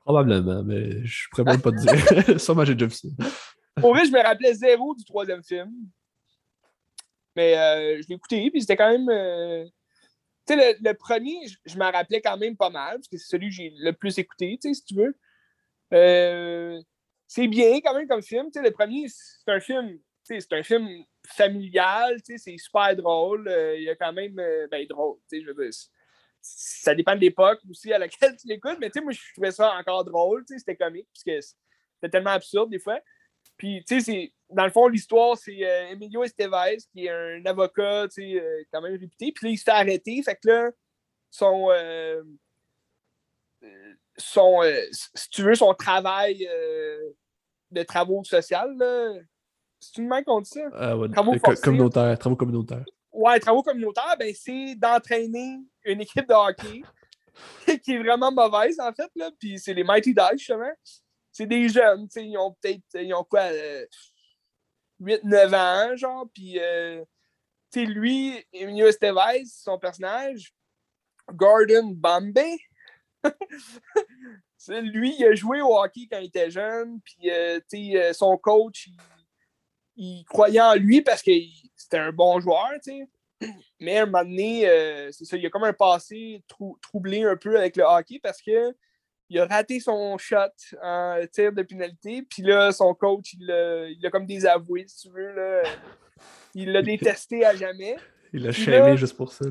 Probablement, mais je pourrais même pas te dire. ça, moi, j'ai déjà vu ça. Pour vrai, je me rappelais zéro du troisième film. Mais euh, je l'ai écouté, puis c'était quand même. euh, Tu sais, le, le premier, je, je m'en rappelais quand même pas mal, parce que c'est celui que j'ai le plus écouté, tu sais, si tu veux. Euh, c'est bien quand même comme film. Tu sais, le premier, c'est un film. tu sais, C'est un film familial, c'est super drôle. euh, Il y a quand même. euh, ben, drôle, je veux dire. Ça dépend de l'époque aussi à laquelle tu l'écoutes, mais tu sais, moi, je trouvais ça encore drôle, c'était comique, parce que c'était tellement absurde des fois. Puis, tu sais, dans le fond, l'histoire, c'est euh, Emilio Estevez, qui est un avocat, tu sais, quand même réputé. Puis là, il se fait arrêter. Fait que là, son. son si tu veux, son travail de travaux sociaux. C'est une main dit ça? Ah, Travaux euh, forcés. communautaires, travaux communautaires. Ouais, travaux communautaires, ben, c'est d'entraîner une équipe de hockey qui est vraiment mauvaise, en fait. Là. Puis c'est les Mighty Ducks, justement. C'est des jeunes, tu sais, ils ont peut-être, ils ont quoi, euh, 8-9 ans, genre. Puis, euh, tu sais, lui, Emilio Estevez, son personnage, Gordon Bombay, lui, il a joué au hockey quand il était jeune. Puis, euh, tu sais, euh, son coach, il, il croyait en lui parce que c'était un bon joueur, tu sais. Mais à un moment donné, euh, c'est ça, il a comme un passé trou- troublé un peu avec le hockey parce que il a raté son shot en tir de pénalité. Puis là, son coach, il l'a l'a comme désavoué, si tu veux. Là. Il l'a détesté à jamais. Il a Puis shamé là- juste pour ça.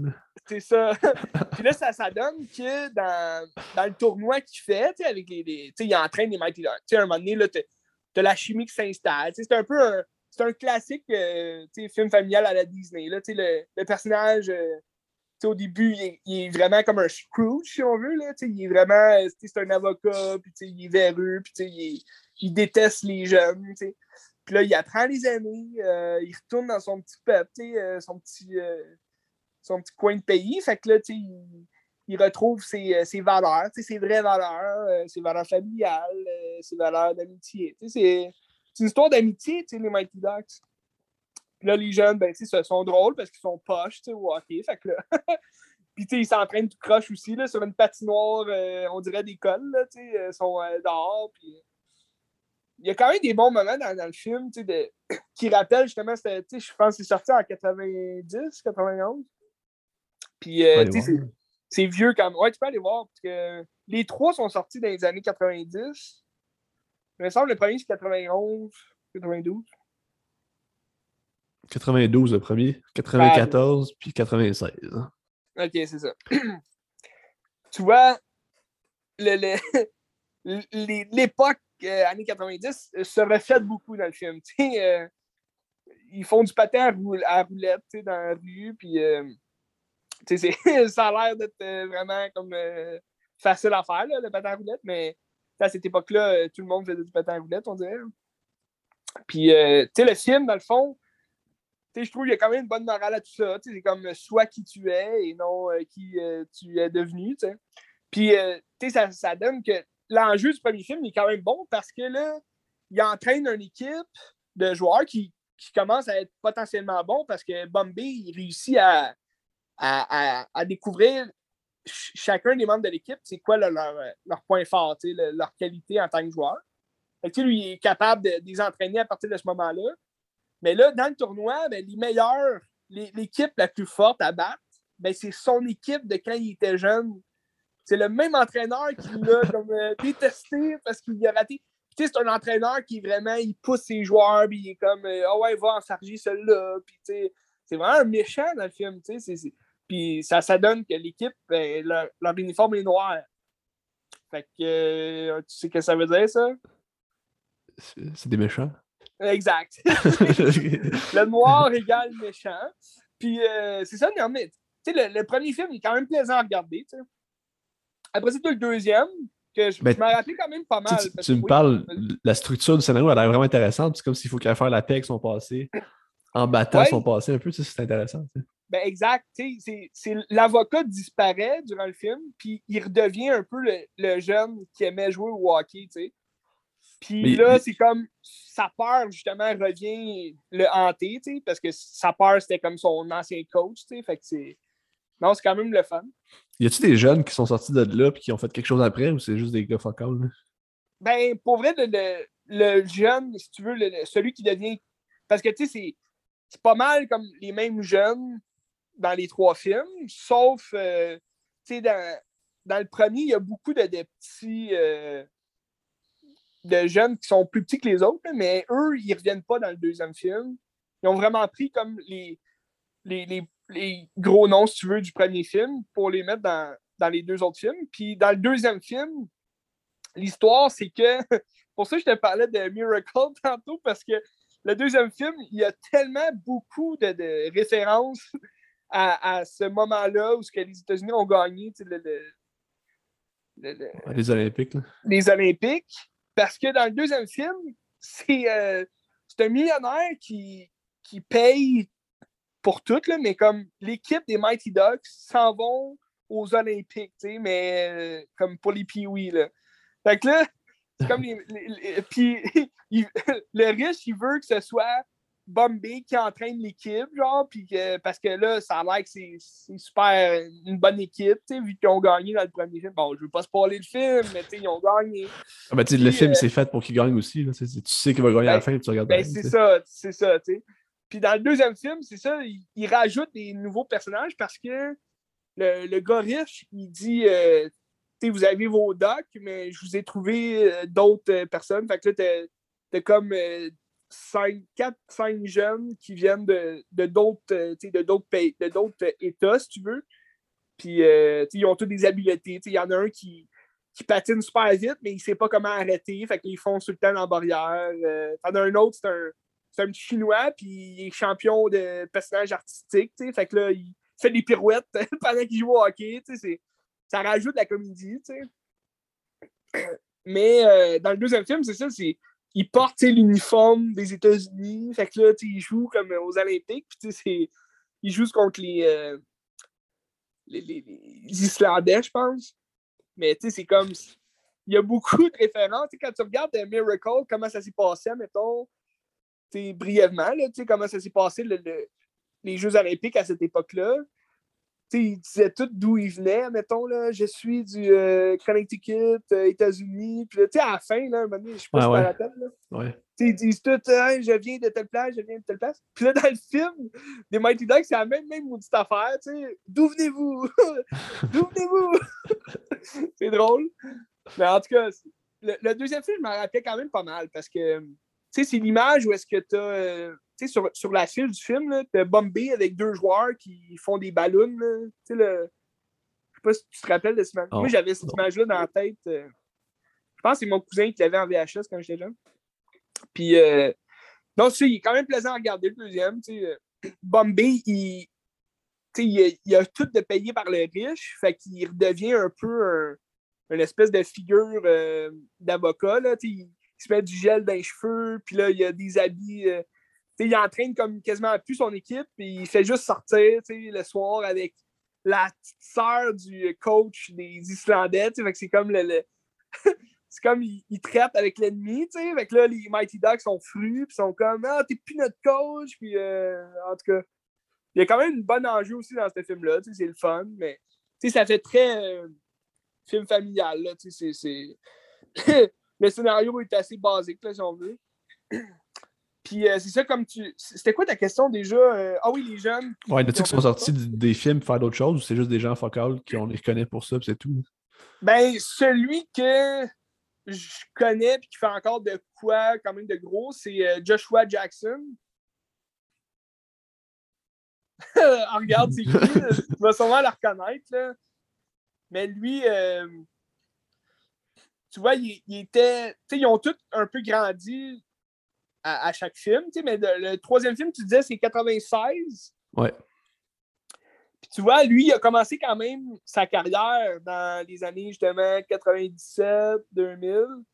C'est ça. Puis là, ça, ça donne que dans, dans le tournoi qu'il fait, tu sais, avec les. les- il entraîne les Mighty Ducks. Tu sais, à un moment donné, là, t'as la chimie qui s'installe. C'est un peu un. C'est un classique euh, film familial à la Disney. Là, le, le personnage, euh, au début, il est, vraiment comme un Scrooge, si on veut. Là, il est vraiment. euh, C'est un avocat, puis il est véreux, puis il, il déteste les jeunes. tu sais. Puis là, il apprend les euh, il retourne dans son petit peuple, euh, son petit. euh, son petit coin de pays. Fait que là, il, il retrouve ses, euh, ses valeurs, ses vraies valeurs, euh, ses valeurs familiales, euh, ses valeurs d'amitié. C'est c'est une histoire d'amitié, tu sais, les Mighty Ducks. Puis là, les jeunes, ben, tu sais, sont drôles parce qu'ils sont poches, tu sais, au hockey. Fait que là, Puis, tu sais, ils s'entraînent tout croche aussi, là, sur une patinoire, euh, on dirait d'école, là, tu sais, ils sont euh, dehors, puis... Il y a quand même des bons moments dans, dans le film, tu sais, de... qui rappellent justement, tu sais, je pense que c'est sorti en 90, 91. Puis, euh, tu sais, c'est- c'est vieux quand même. Ouais, tu peux aller voir, parce que les trois sont sortis dans les années 90. Il me semble le premier, c'est 91, 92. 92 le premier, 94, puis 96. hein. Ok, c'est ça. tu vois, le- le- les- l'époque euh, années 90 euh, se reflète beaucoup dans le film. Euh, ils font du patin à, roule- à roulette dans la rue, puis euh, ça a l'air d'être vraiment comme facile à faire, là, le patin à roulette, mais à cette époque-là, euh, tout le monde faisait du patin à roulette, on dirait. Puis, euh, tu sais, le film, dans le fond, je trouve qu'il y a quand même une bonne morale à tout ça. C'est comme euh, sois qui tu es et non qui tu es devenu. tu sais. Puis, tu sais, ça, ça donne que l'enjeu du premier film il est quand même bon parce que là, il entraîne une équipe de joueurs qui, qui commence à être potentiellement bon parce que Bombay, il réussit à, à, à- découvrir chacun des membres de l'équipe, c'est quoi leur, leur, leur point fort, le- leur qualité en tant que joueur. Fait que, lui, il est capable de, de les entraîner à partir de ce moment-là. Mais là, dans le tournoi, ben, les meilleurs, l'équipe la plus forte à battre, ben, c'est son équipe de quand il était jeune. C'est le même entraîneur qui l'a comme, euh, détesté parce qu'il a raté. Puis, tu sais, c'est un entraîneur qui vraiment il pousse ses joueurs, puis il est comme euh, Ah ouais, va enfarger celui-là. Puis, tu sais, c'est vraiment un méchant dans le film. c'est- Puis ça, ça donne que l'équipe, ben, leur, leur uniforme est noir. Fait que euh, tu sais ce que ça veut dire, ça? C'est des méchants. Exact. le noir égale méchant. Puis euh, c'est ça, non, mais tu sais, le, le premier film il est quand même plaisant à regarder. Après, c'est le deuxième, que je, Ben, je m'en rappelais quand même pas mal. tu- me oui, parles, la structure du scénario, elle a l'air vraiment intéressante. C'est comme s'il faut qu'elle faire la paix avec son passé, en battant Ouais. son passé un peu, c'est intéressant. Ben exact. c'est- l'avocat disparaît durant le film, puis il redevient un peu le, le jeune qui aimait jouer au hockey. tu sais. Puis là, mais- c'est comme sa peur, justement, revient le hanter, tu sais, parce que sa peur, c'était comme son ancien coach. tu sais, Fait que c'est. Non, c'est quand même le fun. Y a-tu des jeunes qui sont sortis de là et qui ont fait quelque chose après ou c'est juste des gars fuck all? Ben, pour vrai, le, le- le jeune, si tu veux, le- celui qui devient. Parce que, tu sais, c'est pas mal comme les mêmes jeunes dans les trois films, sauf, euh, dans, dans le premier, il y a beaucoup de, petits. euh, de jeunes qui sont plus petits que les autres, mais eux, ils reviennent pas dans le deuxième film. Ils ont vraiment pris comme les, les, les- les gros noms, si tu veux, du premier film pour les mettre dans, dans les deux autres films. Puis dans le deuxième film, l'histoire, c'est que. Pour ça, je te parlais de Miracle tantôt, parce que le deuxième film, il y a tellement beaucoup de, de références à, à ce moment-là où ce que les États-Unis ont gagné le- Les Olympiques, là. les Olympiques. Parce que dans le deuxième film, c'est euh, un millionnaire qui, qui paye pour tout, là, mais comme l'équipe des Mighty Ducks s'en vont aux Olympiques, mais euh, comme pour les Pee-Wee. là. Fait que là, c'est comme les. les- les- puis il- le riche, il veut que ce soit Bombay qui entraîne l'équipe, genre, puis que- parce que là, ça a l'air que c'est super une bonne équipe, tu sais, vu qu'ils ont gagné dans le premier film. Bon, je veux pas spoiler le film, mais tu sais, ils ont gagné. Ah, ben, tu sais, le film, euh, c'est fait pour qu'il gagne aussi. Là. Tu sais, tu sais qu'il va gagner à la Ben, fin tu regardes Ben, c'est ça, c'est ça, tu sais. Puis dans le deuxième film, c'est ça, il, il rajoute des nouveaux personnages parce que le, le gars riche, il dit euh, Tu sais, vous avez vos docs, mais je vous ai trouvé euh, d'autres euh, personnes. Fait que là, t'as- t'as comme 4, 5 jeunes qui viennent de d'autres euh, de d'autres pays, de d'autres euh, États, si tu veux. Puis euh, ils ont tous des habiletés. Il y en a un qui, qui patine super vite, mais il ne sait pas comment arrêter. Fait qu'ils font tout le temps la barrière. Euh, T'en as un autre, c'est un, c'est un petit Chinois, puis il est champion de personnage artistique. Fait que là, il fait des pirouettes pendant qu'il joue au hockey. Ça rajoute de la comédie. Mais dans le deuxième film, c'est ça, c'est. Il porte l'uniforme des États-Unis. Fait que là, il joue comme aux Olympiques. Puis il joue contre les, euh, les, les- les Islandais, je pense. Mais tu c'est comme. Il y a beaucoup de références. Tu sais, quand tu regardes Miracle, comment ça s'est passé, mettons, brièvement, là, comment ça s'est passé le- les Jeux Olympiques à cette époque-là. Il disait tout d'où il venait, mettons, là, je suis du euh, Connecticut, euh, États-Unis. Puis là, à la fin, là, un moment donné, je sais pas si ouais. la tête, là. Ouais. ils disent tout, hein, je viens de telle place, je viens de telle place. Puis là, dans le film, des Mighty Ducks, c'est la même, même maudite affaire, tu sais. D'où venez-vous? D'où venez-vous? c'est drôle. Mais en tout cas, le, le deuxième film, je m'en rappelais quand même pas mal parce que, sais, c'est l'image où est-ce que tu as. tu sais, sur, sur la fiche du film, tu as Bombay avec deux joueurs qui font des ballons. Tu sais, le. Je sais pas si tu te rappelles de cette image. Oh, Moi, j'avais cette non. image-là dans la tête. euh, Je pense que c'est mon cousin qui l'avait en VHS quand j'étais jeune. Puis, euh, donc, tu sais, il est quand même plaisant à regarder le deuxième. Tu sais, euh, Bombay, il, tu sais, il, a, il a tout de payé par le riche, fait qu'il redevient un peu un- une espèce de figure euh, d'avocat. il se met du gel dans les cheveux, puis là, il a des habits. euh, il entraîne comme quasiment plus son équipe, puis il fait juste sortir le soir avec la petite sœur du coach des Islandais. c'est comme le. c'est comme il, traite avec l'ennemi, tu sais. Là, les Mighty Ducks sont frus, puis sont comme Ah, t'es plus notre coach, puis euh, en tout cas. Il y a quand même une bonne enjeu aussi dans ce film-là, tu sais, c'est le fun, mais tu sais, ça fait très euh, film familial, là, tu sais, c'est. le scénario est assez basique, là, si on veut. Puis euh, c'est ça comme tu. C'était quoi ta question déjà? Euh, Ah oui, les jeunes? Ouais, y en qui sont sortis des films pour faire d'autres choses ou c'est juste des gens focal qui on les reconnaît pour ça, puis c'est tout? Ben, celui que je connais et qui fait encore de quoi quand même de gros, c'est euh, Joshua Jackson. Ah, regarde, c'est lui. tu vas sûrement le reconnaître. Là. Mais lui, euh, tu vois, il, il était. Tu sais, ils ont tous un peu grandi à, à chaque film. tu sais, Mais le, le troisième film, tu disais, c'est 96. Ouais. Puis tu vois, lui, il a commencé quand même sa carrière dans les années justement 97, 2000. Tu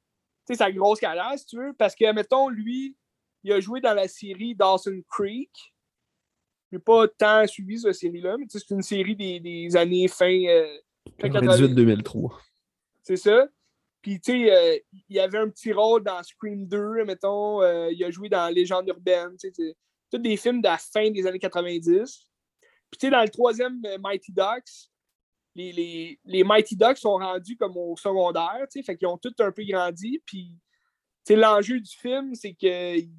sais, sa grosse carrière, si tu veux. Parce que, mettons, lui, il a joué dans la série Dawson Creek. Je n'ai pas tant suivi cette série-là, mais c'est une série des, des années fin, euh, fin 98-2003. c'est ça. Puis, tu sais, euh, il avait un petit rôle dans Scream 2, mettons. euh, il a joué dans Légende urbaine. Tu sais, tous des films de la fin des années 90. Puis, tu sais, dans le troisième euh, Mighty Ducks, les, les, les Mighty Ducks sont rendus comme au secondaire, tu sais, fait qu'ils ont tous un peu grandi. Puis, tu sais, l'enjeu du film, c'est que il,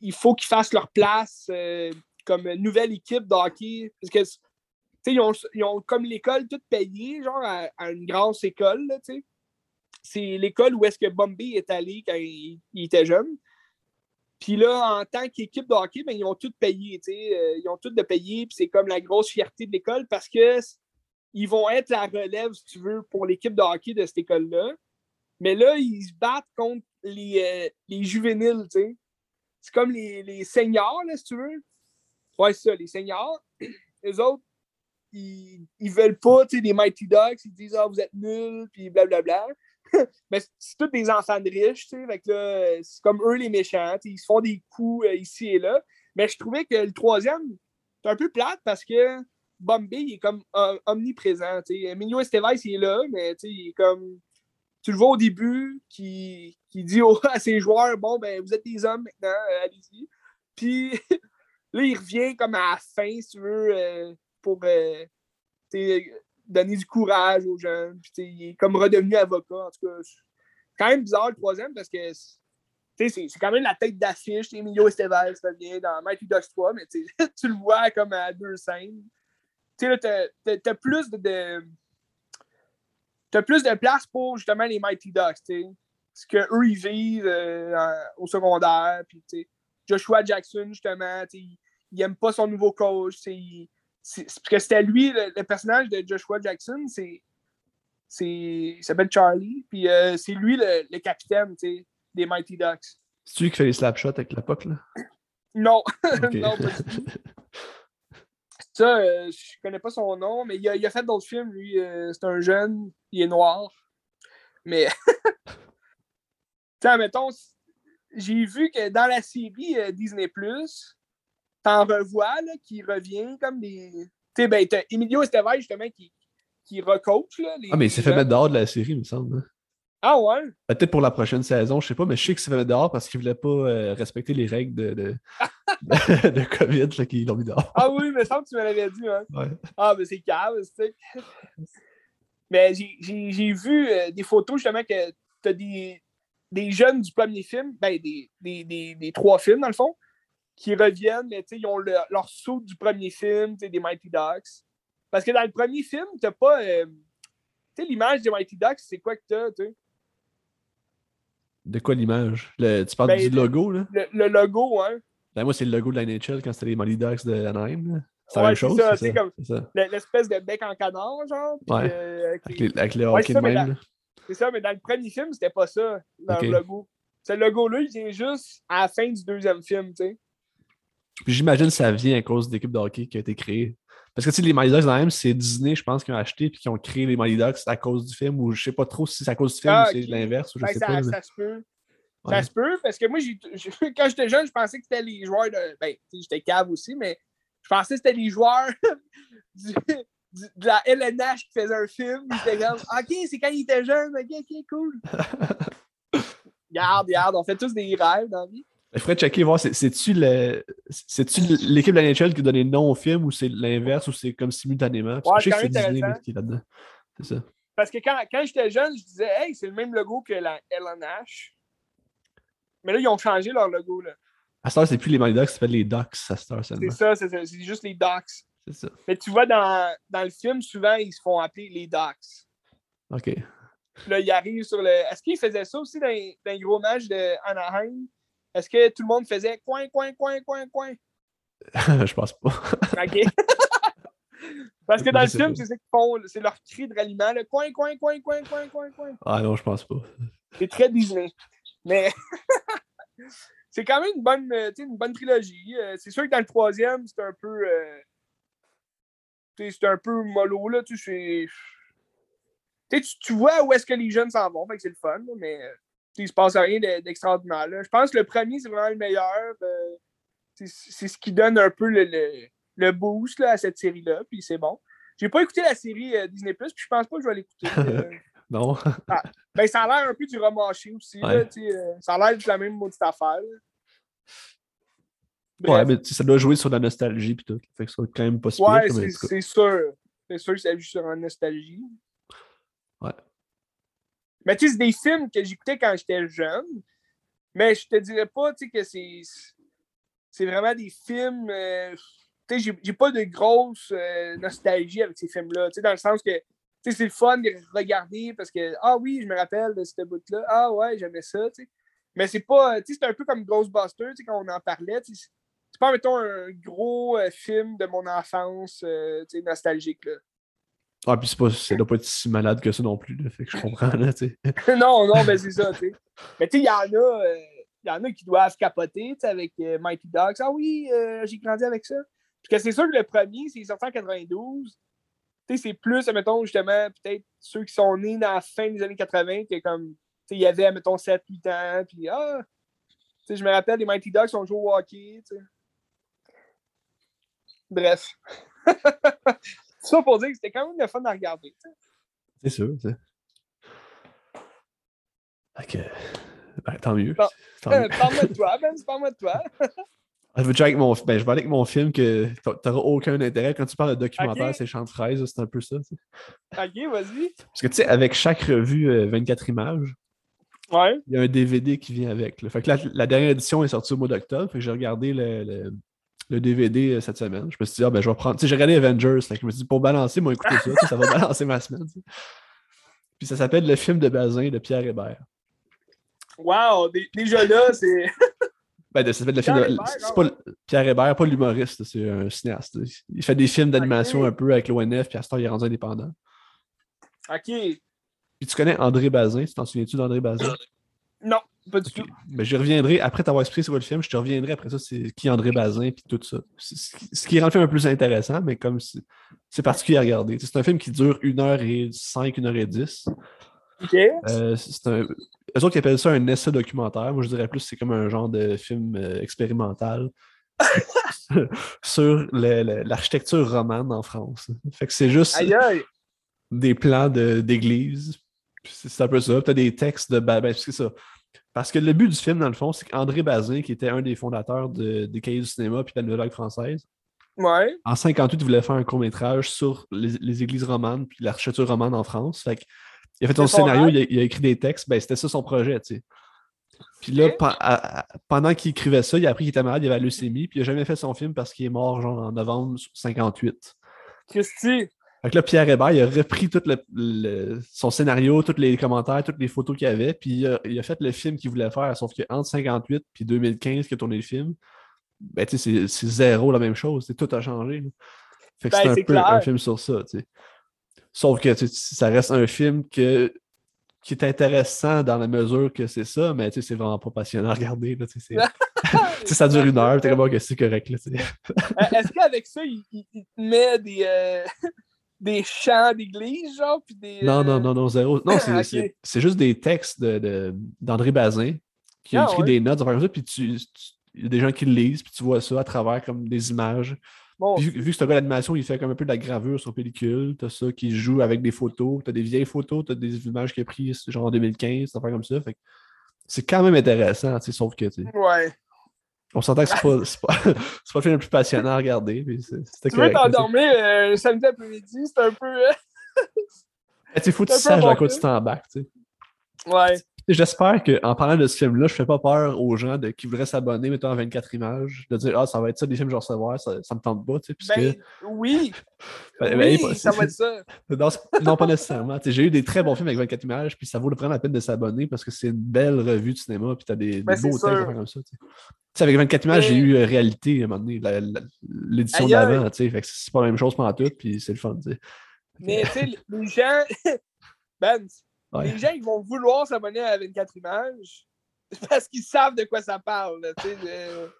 il faut qu'ils fassent leur place comme nouvelle équipe de hockey. Parce que, tu sais, ils ont, ils ont comme l'école toute payée, genre à, à une grosse école, tu sais. C'est l'école où est-ce que Bombay est allé quand il, était jeune. Puis là, en tant qu'équipe de hockey, ben, ils ont tout payé, euh, ils ont tout de payer, puis c'est comme la grosse fierté de l'école parce que ils vont être la relève, si tu veux, pour l'équipe de hockey de cette école-là. Mais là, ils se battent contre les, euh, les juvéniles. C'est comme les, les seniors, là, si tu veux. Ouais, c'est ça, les seniors. Les autres, ils, ils veulent pas, des Mighty Ducks. Ils disent, ah, vous êtes nuls, puis blablabla. Mais c'est- tous des enfants de riches, tu sais. C'est comme eux les méchants. Ils se font des coups euh, ici et là. Mais je trouvais que le troisième, c'est un peu plate parce que Bombay, il est comme omniprésent. tu sais. Emilio Estevez, il est là, mais il est comme. Tu le vois au début, qui, qui dit à ses joueurs Bon, ben, vous êtes des hommes maintenant, euh, allez-y. Puis là, il revient comme à la fin, si tu veux, euh, pour donner du courage aux jeunes. Puis, il est comme redevenu avocat. En tout cas, c'est quand même bizarre le troisième parce que c'est quand même la tête d'affiche. Emilio Estevez, ça vient dans Mighty Ducks 3, mais tu le vois comme à deux scènes. Tu t'as plus de. t'as plus de place pour justement les Mighty Ducks, tu. Ce qu'eux, ils vivent euh, au secondaire. Puis, Joshua Jackson, justement, il, il aime pas son nouveau coach. Parce que c'était lui, le, le personnage de Joshua Jackson, c'est. c'est il s'appelle Charlie. Puis euh, c'est lui le, le capitaine, tu sais, des Mighty Ducks. C'est lui qui fait les slapshots avec la là? Non, non, pas. Ça, euh, je connais pas son nom, mais il a, il a fait d'autres films, lui. euh, c'est un jeune, il est noir. Mais, tu sais, mettons, j'ai vu que dans la série euh, Disney, t'en revois, là, qui revient comme des. Tu sais, ben, t'as Emilio Estevez, justement, qui, qui recoach, là. les- ah, mais il s'est fait mettre dehors de la série, il me semble. hein. Ah ouais? Peut-être pour la prochaine saison, je sais pas, mais je sais que s'est fait mettre dehors parce qu'il voulait pas euh, respecter les règles de, de, COVID là, qu'ils l'ont mis dehors. Ah oui, mais semble que tu me l'avais dit, hein? Ouais. Ah, mais c'est calme, tu sais. Mais j'ai vu euh, des photos justement que t'as des, des jeunes du premier film, ben des, des, des, des trois films dans le fond, qui reviennent, mais tu sais, ils ont le- leur saut du premier film, tu sais, des Mighty Ducks. Parce que dans le premier film, t'as pas. euh, tu sais, l'image des Mighty Ducks, c'est quoi que t'as, tu sais? De quoi l'image? Le- Tu parles Ben, du le- logo, là? Le, le logo, hein? Ben, moi, c'est le logo de la NHL quand c'était les Mighty Ducks de Anaheim. là. C'est la même chose, c'est comme-. Le- L'espèce de bec en canard, genre. Ouais. euh, avec Avec, les- les, avec le Ouais, ça, mais même. C'est ça, mais dans le premier film, c'était pas ça, leur Ok. logo. Ce logo-là, il vient juste à la fin du deuxième film, tu sais. Puis j'imagine que ça vient à cause de l'équipe de hockey qui a été créée. Parce que tu sais, les Mighty Ducks, dans même, c'est Disney, je pense, qui ont acheté puis qui ont créé les Mighty Ducks à cause du film, ou je sais pas trop si c'est à cause du film Ah, ou c'est l'inverse, ou je Ben, sais ça, pas. mais- ça se peut. Ouais. Ça se peut, parce que moi, quand j'étais jeune, je pensais que c'était les joueurs de. Ben, tu sais, j'étais cave aussi, mais je pensais que c'était les joueurs du- du- de la LNH qui faisaient un film. Étaient comme, OK, c'est quand ils étaient jeunes, OK, OK, cool. Regarde, regarde, on fait tous des rêves dans la vie. Il faudrait checker, voir, c'est- c'est-tu l'équipe de la NHL qui a donné le nom au film ou c'est l'inverse ou c'est comme simultanément? Parce que Ouais, je sais que c'est c'est Disney qui est là-dedans. C'est ça. Parce que quand, quand j'étais jeune, je disais, hey, c'est le même logo que la LNH. Mais là, ils ont changé leur logo. Là. À cette heure, c'est plus les Mighty Ducks, ça s'appelle les Ducks à cette heure C'est ça, c'est, ça, c'est juste les Docs. C'est ça. Mais tu vois, dans, dans le film, souvent, ils se font appeler les Docs. OK. Puis là, ils arrivent sur le. Est-ce qu'ils faisaient ça aussi dans, dans les gros matchs de Anaheim? Est-ce que tout le monde faisait coin, coin, coin, coin, coin? je pense pas. OK. Parce que dans le film, c'est qu'ils font. C'est leur cri de ralliement. Le coin, coin, coin, coin, coin, coin, coin. Ah non, je pense pas. C'est très Disney. Mais c'est quand même une bonne, euh, tu sais, une bonne trilogie. Euh, c'est sûr que dans le troisième, c'est un peu. euh, tu sais, c'est un peu mollo, là. Tu sais, tu vois où est-ce que les jeunes s'en vont. Fait que c'est le fun, mais euh, il se passe rien de- d'extraordinaire. là. Je pense que le premier, c'est vraiment le meilleur. euh, c'est ce qui donne un peu le, le, le boost là, à cette série-là. Puis c'est bon. J'ai pas écouté la série euh, Disney Plus, puis je pense pas que je vais l'écouter. euh. Non. Ben, ça a l'air un peu du remâché aussi. Ouais. ça a l'air de la même maudite affaire. ouais, mais ça doit jouer sur la nostalgie puis tout. Fait que ça va être quand même Ouais, cas. c'est sûr. C'est sûr que ça joue sur la nostalgie. Ouais. Mais tu sais, c'est des films que j'écoutais quand j'étais jeune. Mais je te dirais pas, tu sais, que c'est. C'est vraiment des films. euh, tu sais, j'ai- pas de grosse euh, nostalgie avec ces films-là. Tu sais, dans le sens que. Tu sais, c'est le fun de regarder parce que. Ah oui, je me rappelle de cette bout-là. Ah ouais, j'aimais ça, tu sais. Mais c'est pas. Tu sais, c'est un peu comme Ghostbusters, tu sais, quand on en parlait. tu sais, C'est pas, mettons, un gros euh, film de mon enfance, tu sais, nostalgique, là. Ah, puis c'est pas, ça doit pas être si malade que ça non plus. Là, fait que je comprends, là, tu non, non, ben c'est ça, tu sais. Mais tu sais, il y en a, euh, y en a qui doivent capoter, tu sais, avec euh, Mighty Dogs. Ah oui, euh, j'ai grandi avec ça. Parce que c'est sûr que le premier, c'est sorti en 92. Tu sais, c'est plus, mettons, justement, peut-être ceux qui sont nés dans la fin des années 80, que comme, tu sais, il y avait, mettons, 7-8 ans, puis ah, tu sais, je me rappelle, les Mighty Dogs ont joué au hockey, tu sais. Bref. Ça pour dire que c'était quand même le fun à regarder. C'est sûr, tu. Ok. Ben, tant mieux. Bon. Tant mieux. Euh, Parle-moi de toi, Ben, parle-moi de toi. Ah, je vais, avec mon... ben, je vais aller avec mon film que t'a- t'auras aucun intérêt. Quand tu parles de documentaire, c'est Chant de fraise, c'est un peu ça. Ok, vas-y. Parce que tu sais, avec chaque revue euh, 24 images, Ouais. il y a un DVD qui vient avec. là. Fait que la dernière édition est sortie au mois d'octobre. Fait que j'ai regardé le, le- le DVD euh, cette semaine. Je me suis dit, ah ben je vais prendre. Tu sais, j'ai regardé Avengers. Fait que je me suis dit, pour balancer, moi, écouter ça, ça va balancer ma semaine. Puis ça s'appelle Le film de Bazin de Pierre Hébert. Wow, dé- déjà là, c'est. Ben, ça s'appelle le film de. C'est pas le- Pierre Hébert, pas l'humoriste, c'est un cinéaste. Il fait des films d'animation un peu avec l'ONF, puis à ce temps, il est rendu indépendant. Ok. Puis tu connais André Bazin, tu t'en souviens-tu d'André Bazin? Non, pas du tout. Ben, je reviendrai, après t'avoir expliqué sur le film, je te reviendrai après ça, c'est qui André Bazin, puis tout ça. Ce qui- rend le film un peu plus intéressant, mais comme c'est particulier à regarder. C'est un film qui dure 1h05, 1h10. Ok. Euh, c'est un... Eux autres qui appellent ça un essai documentaire. Moi, je dirais plus c'est comme un genre de film euh, expérimental sur l'architecture romane en France. Fait que c'est juste Aïe aïe. des plans de- d'église, C'est un peu ça. Tu as des textes de. Ben, c'est ça. Parce que le but du film, dans le fond, c'est qu'André Bazin, qui était un des fondateurs de, des Cahiers du cinéma puis de la Nouvelle Vague française, Ouais. en 58, il voulait faire un court-métrage sur les, les églises romanes puis l'architecture romane en France. Fait il a fait son scénario, il a, il a écrit des textes. Ben, c'était ça son projet, tu sais. Puis là, à- à- pendant qu'il écrivait ça, il a appris qu'il était malade, il avait la leucémie, puis il n'a jamais fait son film parce qu'il est mort genre en novembre 58. Christy. Fait que là, Pierre Hébert, il a repris tout le- le- son scénario, tous les commentaires, toutes les photos qu'il y avait, puis il a, il a fait le film qu'il voulait faire, sauf qu'entre 58 puis 2015 qu'il a tourné le film, ben, tu sais, c'est- zéro la même chose, tout a changé. là. Fait que Ben, c'est un peu clair. un film sur ça, tu sais. Sauf que ça reste un film que, qui est intéressant dans la mesure que c'est ça, mais tu sais, c'est vraiment pas passionnant à regarder. Là, ça dure une heure, t'es comme ok, c'est correct. Euh, Est-ce qu'avec ça, il, il- met des, euh, des chants d'église, genre, puis des... Non, euh, non, non, non, zéro. Non, c'est juste des textes d'André de, Bazin qui a Ah, écrit ouais? des notes, comme ça, puis tu- il y a des gens qui le lisent, puis tu vois ça à travers comme des images. Bon, Puis vu, que c'est un gars d'animation, il fait comme un peu de la gravure sur pellicule. T'as ça qui joue avec des photos. T'as des vieilles photos, t'as des images qu'il a prises genre en 2015, des affaires comme ça. Fait c'est quand même intéressant, sauf que tu sais, ouais. On s'entend que c'est pas, c'est pas, c'est pas le film le plus passionnant à regarder. puis Tu veux correct. t'endormir euh, samedi après-midi, c'est un peu... euh, Mais tu faut que tu saches à quoi tu t'embarques, tu sais. Ouais. J'espère qu'en parlant de ce film-là, je fais pas peur aux gens de, qui voudraient s'abonner, mettons, à 24 images, de dire Ah, ça va être ça, des films que je vais recevoir, ça, ça me tente pas, tu sais. Ben, oui. Ben, oui, ben, ça va être ça. Non, pas nécessairement. Tu J'ai eu des très bons films avec 24 images, puis ça vaut vraiment la peine de s'abonner parce que c'est une belle revue de cinéma, puis t'as des, des Ben, beaux textes comme ça. Tu. Tu avec 24 images, j'ai eu euh, réalité à un moment donné, l'édition d'avant, tu c'est pas la même chose pendant tout, puis c'est le fun, tu sais. Mais tu sais, les gens... Ben, Ouais. les gens, ils vont vouloir s'abonner à 24 images parce qu'ils savent de quoi ça parle, tu de-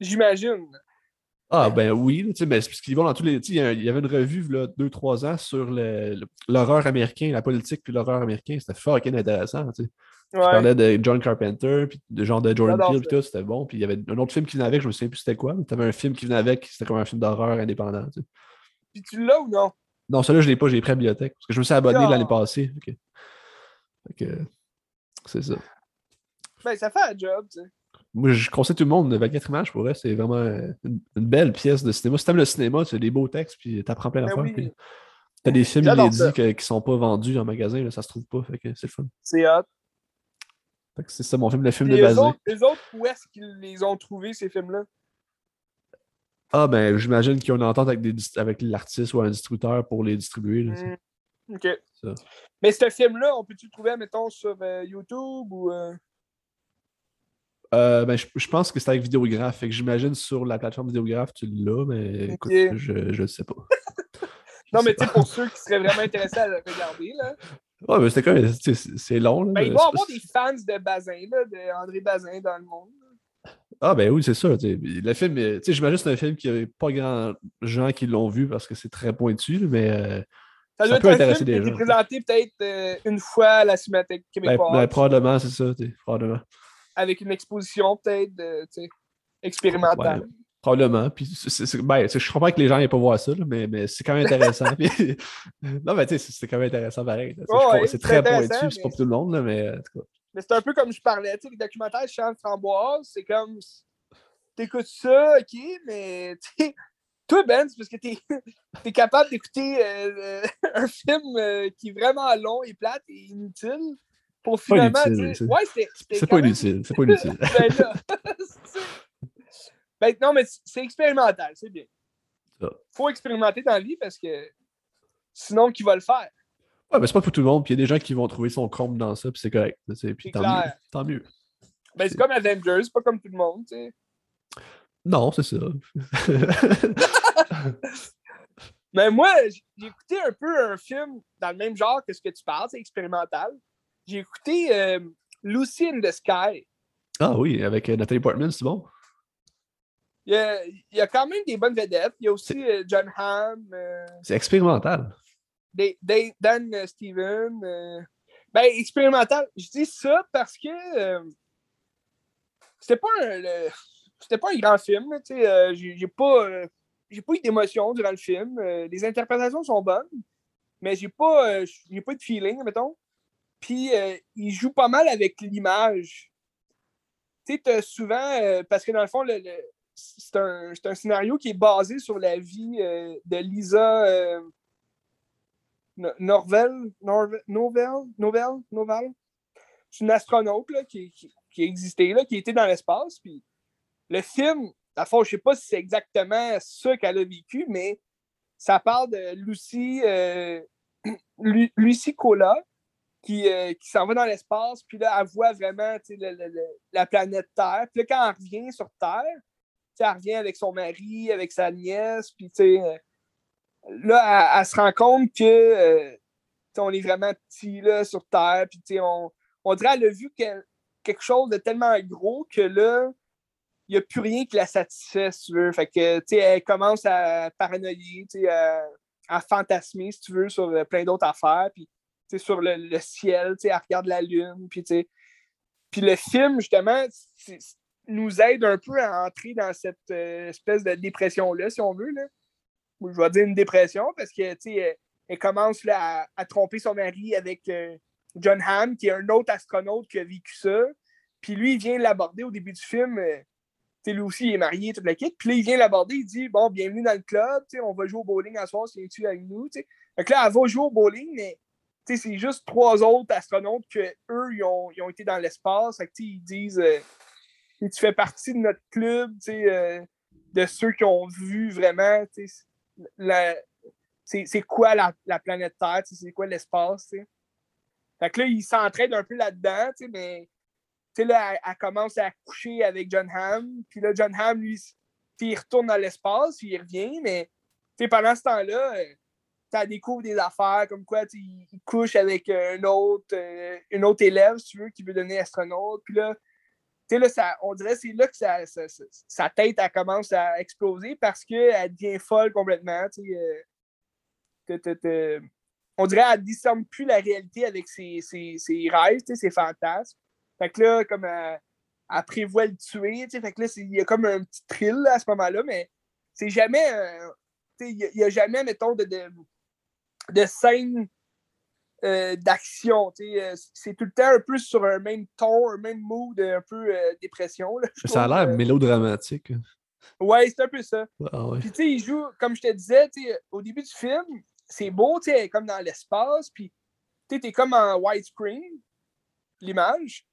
J'imagine. Ah, ben oui, tu sais, mais c'est parce qu'ils vont dans tous les. tu Il y avait une revue, là, deux, trois ans, sur l'horreur américain, la politique, puis l'horreur américain. C'était fucking intéressant, tu sais. Je Ouais. parlais de John Carpenter, puis de genre de Jordan Peele, puis tout, c'était bon. Puis il y avait un autre film qui venait avec, je me souviens plus c'était quoi, mais t'avais un film qui venait avec, c'était comme un film d'horreur indépendant, tu sais. Puis tu l'as ou non? Non, celui-là, je l'ai pas, j'ai pris à la bibliothèque. Parce que je me suis abonné Ah. l'année passée. Fait que, c'est ça. Ben, ça fait un job, tu sais. Moi, je conseille tout le monde, 24 images, pour vrai, c'est vraiment une, une belle pièce de cinéma. Si t'aimes le cinéma, tu as des beaux textes, puis t'apprends plein Ben d'affaires. oui. T'as des films inédits que- qui sont pas vendus en magasin, là, ça se trouve pas, fait que c'est le fun. C'est hot. Fait que c'est ça mon film, le film Et de eux Bazin. autres, où est-ce qu'ils les ont trouvés, ces films-là? Ah ben j'imagine qu'ils ont une entente avec, des dist- avec l'artiste ou un distributeur pour les distribuer. là, Hmm. OK. Ça. Mais ce film-là, on peut-tu le trouver, mettons, sur euh, YouTube ou... euh, Euh, ben, je, je pense que c'est avec vidéographe. Fait que j'imagine sur la plateforme vidéographe, tu l'as, mais écoute, je, le sais pas. Non, mais tu sais, pour ceux qui seraient vraiment intéressés à le regarder, là. Ouais, mais c'était quand même. C'est c'est long. Là, Ben, il va y c'est avoir des fans de Bazin, là, de André Bazin dans le monde. Ah, ben oui, c'est ça. tu sais. Le film, j'imagine que c'est un film qui a pas grand gens qui l'ont vu parce que c'est très pointu, mais. euh, Ça Ça doit peut être un intéresser film des gens. présenté peut-être euh, une fois à la Cinémathèque ben, québécoise, ben, probablement, c'est ça. Probablement. avec une exposition peut-être expérimentale. Ouais. Probablement. Puis, c'est- c'est- c'est- ben, je comprends que les gens n'aient pas voir ça, là, mais, mais c'est quand même intéressant. Puis- non, mais tu sais, c'est- quand même intéressant pareil. Ouais, c'est très pointu, intéressant, c'est pas mais- pour tout le monde, là, mais en tout cas. Mais c'est un peu comme je parlais, tu sais, les documentaires de Framboise, c'est comme. T'écoutes ça, ok, mais tu sais, toi, Ben, c'est parce que t'es es capable d'écouter euh, euh, un film euh, qui est vraiment long et plate et inutile pour finalement. inutile, c'est- Ouais, C'est pas même- inutile. C'est pas inutile. Ben là, ben non, mais c'est expérimental, c'est bien. Faut expérimenter dans le lit parce que sinon, qui va le faire? Ouais, mais c'est pas pour tout le monde. Puis il y a des gens qui vont trouver son compte dans ça, puis c'est correct. Puis tant clair. mieux. Tant mieux. Ben, c'est comme Avengers, c'est pas comme tout le monde, tu sais. Non, c'est ça. Mais moi, j- j'ai écouté un peu un film dans le même genre que ce que tu parles, c'est expérimental. J'ai écouté euh, Lucy in the Sky. ah oui, avec euh, Nathalie Portman, c'est bon? Il y, a, il y a quand même des bonnes vedettes. Il y a aussi euh, John Hamm, euh, C'est expérimental. Da- Da- Dan Steven. Ben, expérimental. Je dis ça parce que c'était pas un, le- c'était pas un grand film. euh, j'ai pas, euh, j'ai pas eu d'émotion durant le film. Euh, les interprétations sont bonnes, mais j'ai pas, euh, j'ai pas eu de feeling, mettons. Puis il joue pas mal avec l'image. Tu sais, souvent, parce que dans le fond, le, c'est un, un, scénario qui est basé sur la vie de Lisa Norvel, C'est une astronaute là, qui, qui, qui, existait, là, qui était dans l'espace. Puis le film, à fond, je sais pas si c'est exactement ça qu'elle a vécu, mais ça parle de Lucy, Lucy Cola, qui, euh, qui s'en va dans l'espace, puis là, elle voit vraiment la planète Terre. Puis là, quand elle revient sur Terre, elle revient avec son mari, avec sa nièce, puis euh, là, elle, se rend compte que euh, on est vraiment petit là, sur Terre, puis on, on dirait qu'elle a vu quelque chose de tellement gros que là, n'y a plus rien qui la satisfait, si tu veux. Fait que, elle commence à paranoïer, à, à fantasmer, si tu veux, sur plein d'autres affaires. Puis sur le, le ciel, elle regarde la lune, puis puis le film, justement, nous aide un peu à entrer dans cette euh, espèce de dépression-là, si on veut. Là. Je vais dire une dépression parce que elle, elle commence à, tromper son mari avec euh, John Hamm, qui est un autre astronaute qui a vécu ça. Puis lui, il vient l'aborder au début du film. Euh, lui aussi, il est marié, toute la kit. Puis là, il vient l'aborder, il dit Bon, bienvenue dans le club, on va jouer au bowling à soir, si tu avec nous. T'sais? Fait que là, elle va jouer au bowling, mais c'est juste trois autres astronautes que eux ils ont, ils ont été dans l'espace. Ils disent euh, tu fais partie de notre club, euh, de ceux qui ont vu vraiment c'est quoi la, la, planète Terre, c'est quoi l'espace. Fait que là, ils s'entraident un peu là-dedans, mais là, elle, commence à coucher avec John Hamm. Puis là, John Hamm, lui, il retourne dans l'espace, il revient, mais pendant ce temps-là, euh, tu découvres des affaires comme quoi il, couche avec un autre, euh, une autre élève, si tu veux, qui veut devenir astronaute. Puis là, là ça, on dirait que c'est là que sa tête elle commence à exploser parce qu'elle devient folle complètement. Euh, on dirait qu'elle ne discerne plus la réalité avec ses, ses, ses rêves, ses fantasmes. Fait que là, comme elle, prévoit le tuer, fait que là, il y a comme un petit thrill à ce moment-là, mais c'est jamais. il n'y a, jamais, mettons, de, de scènes euh, d'action. Euh, c'est tout le temps un peu sur un même ton, un même mood, un peu euh, dépression. ça a l'air mélodramatique. Ouais, c'est un peu ça. Ah puis, tu sais, il joue, comme je te disais, au début du film, c'est beau, tu sais, comme dans l'espace, puis tu es comme en widescreen, l'image.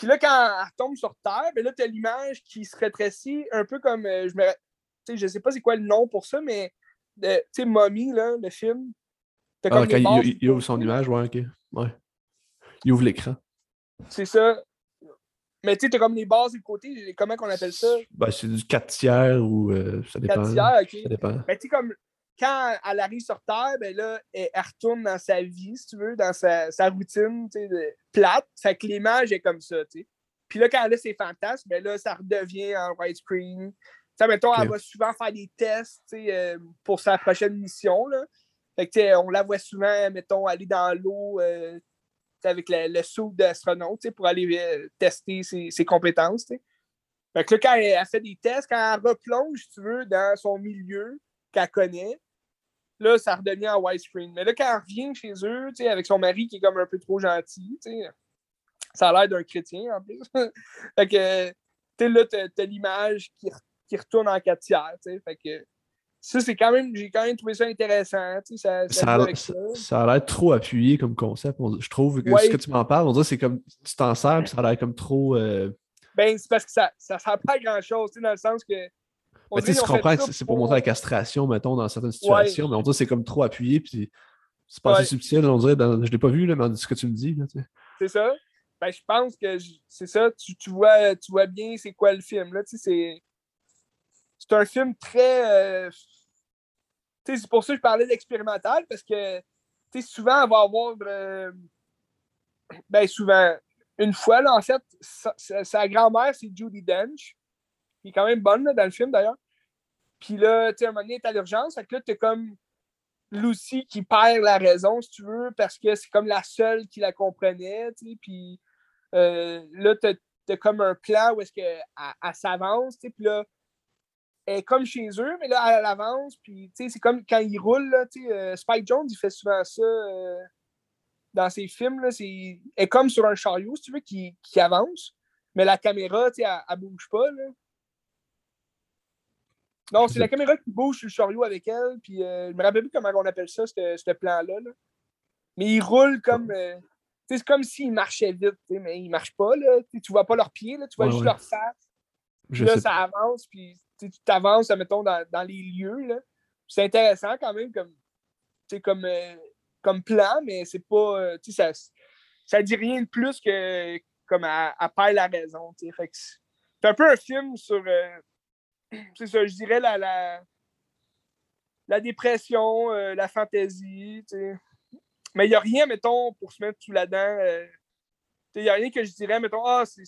Puis là, quand elle tombe sur Terre, ben là, tu as l'image qui se rétrécit un peu comme, je me je sais pas c'est quoi le nom pour ça, mais tu sais, Mommy, là, le film, ah, quand il, ouvre son image, ouais, ok. Ouais. Il ouvre l'écran. C'est ça. Mais tu sais, t'as comme les bases du côté, comment qu'on appelle ça? Ben, c'est du 4 tiers ou euh, ça dépend. 4 tiers, ok. Ça dépend. Mais tu sais, comme quand elle arrive sur Terre, ben là, elle, retourne dans sa vie, si tu veux, dans sa, sa routine tu sais, plate. Fait que l'image est comme ça, tu sais. Puis là, quand elle a ses fantasmes, ben là, ça redevient en widescreen. Sais, mettons, elle va souvent faire des tests, tu sais, euh, pour sa prochaine mission, là on la voit souvent, mettons, aller dans l'eau euh, avec le, saut d'astronaute pour aller euh, tester ses, compétences. Fait que là, quand elle, fait des tests, quand elle replonge, si tu veux, dans son milieu qu'elle connaît, là, ça redevient en widescreen. Mais là, quand elle revient chez eux, avec son mari qui est comme un peu trop gentil, ça a l'air d'un chrétien en plus. fait que, là, t'as l'image qui, qui, retourne en 4 tiers. Fait que ça, c'est quand même, j'ai quand même trouvé ça intéressant. Ça, ça, a, l'air trop appuyé comme concept. Je trouve que ce que tu m'en parles, on dirait c'est comme tu t'en sers, puis ça a l'air comme trop. Euh, ben, c'est parce que ça ne sert pas à grand-chose, dans le sens que. Ben, tu comprends que c'est pour montrer la castration, mettons, dans certaines situations, mais on dirait que c'est comme trop appuyé, puis c'est pas assez subtil, on dirait. Dans, je l'ai pas vu, là, mais dans ce que tu me dis. C'est ça. Ben, je pense que c'est ça. Tu, tu, vois, tu vois bien c'est quoi le film. Là, c'est c'est un film très. Euh, c'est pour ça que je parlais d'expérimental, parce que souvent, on va avoir. Euh, ben, souvent, une fois, là, en fait, sa, grand-mère, c'est Judy Dench, qui est quand même bonne dans le film d'ailleurs. Puis là, tu sais, un moment donné, elle est à l'urgence. Fait que là, tu comme Lucy qui perd la raison, si tu veux, parce que c'est comme la seule qui la comprenait, tu sais. Puis euh, là, tu as, comme un plan où est-ce qu'elle s'avance, tu sais. Puis là, est comme chez eux, mais là, à l'avance. Puis, c'est comme quand ils roulent, là, euh, Spike Jones, il fait souvent ça. Euh, dans ses films, là, c'est est comme sur un chariot, si tu veux, qui, qui avance. Mais la caméra, tu sais, elle, elle bouge pas. Là. Non, c'est la caméra qui bouge sur le chariot avec elle. Puis euh, je me rappelle plus comment on appelle ça, ce plan-là. là. Mais il roule comme. euh, c'est comme s'ils marchaient vite, mais ils marchent pas. Là. Tu vois pas leurs pieds, là, tu vois Ouais, juste ouais. leur face. Je là, sais ça avance, puis tu t'avances, mettons, dans, dans les lieux. là. C'est intéressant quand même comme, comme, euh, comme plan, mais c'est pas. euh, ça, ça dit rien de plus que comme à, à perdre la raison. Fait que c'est c'est un peu un film sur. euh, c'est ça, je dirais la, la, la dépression, euh, la fantaisie. Mais il n'y a rien, mettons, pour se mettre sous la dent. euh, il n'y a rien que je dirais, mettons, ah, c'est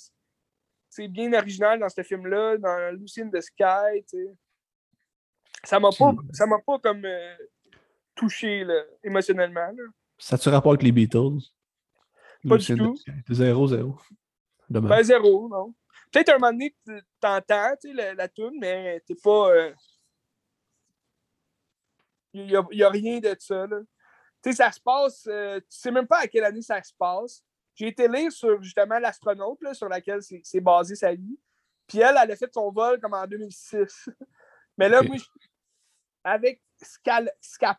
c'est bien original dans ce film-là, dans Lucy in the Sky. Ça m'a pas, ça m'a pas comme euh, touché là, émotionnellement. là. Ça a-tu rapport avec les Beatles? Pas du tout. de- Zéro, zéro. Dommage. Ben zéro, non. Peut-être un moment donné, tu t'entends tu sais, la, la tune, mais t'es pas. Il n'y a, y a rien de ça. Là. Tu sais, ça se passe. euh, tu sais même pas à quelle année ça se passe. J'ai été lire sur justement l'astronaute là, sur laquelle c'est c'est basé sa vie. Puis elle, elle a fait son vol comme en 2006. Mais là, moi, avec ce qu'elle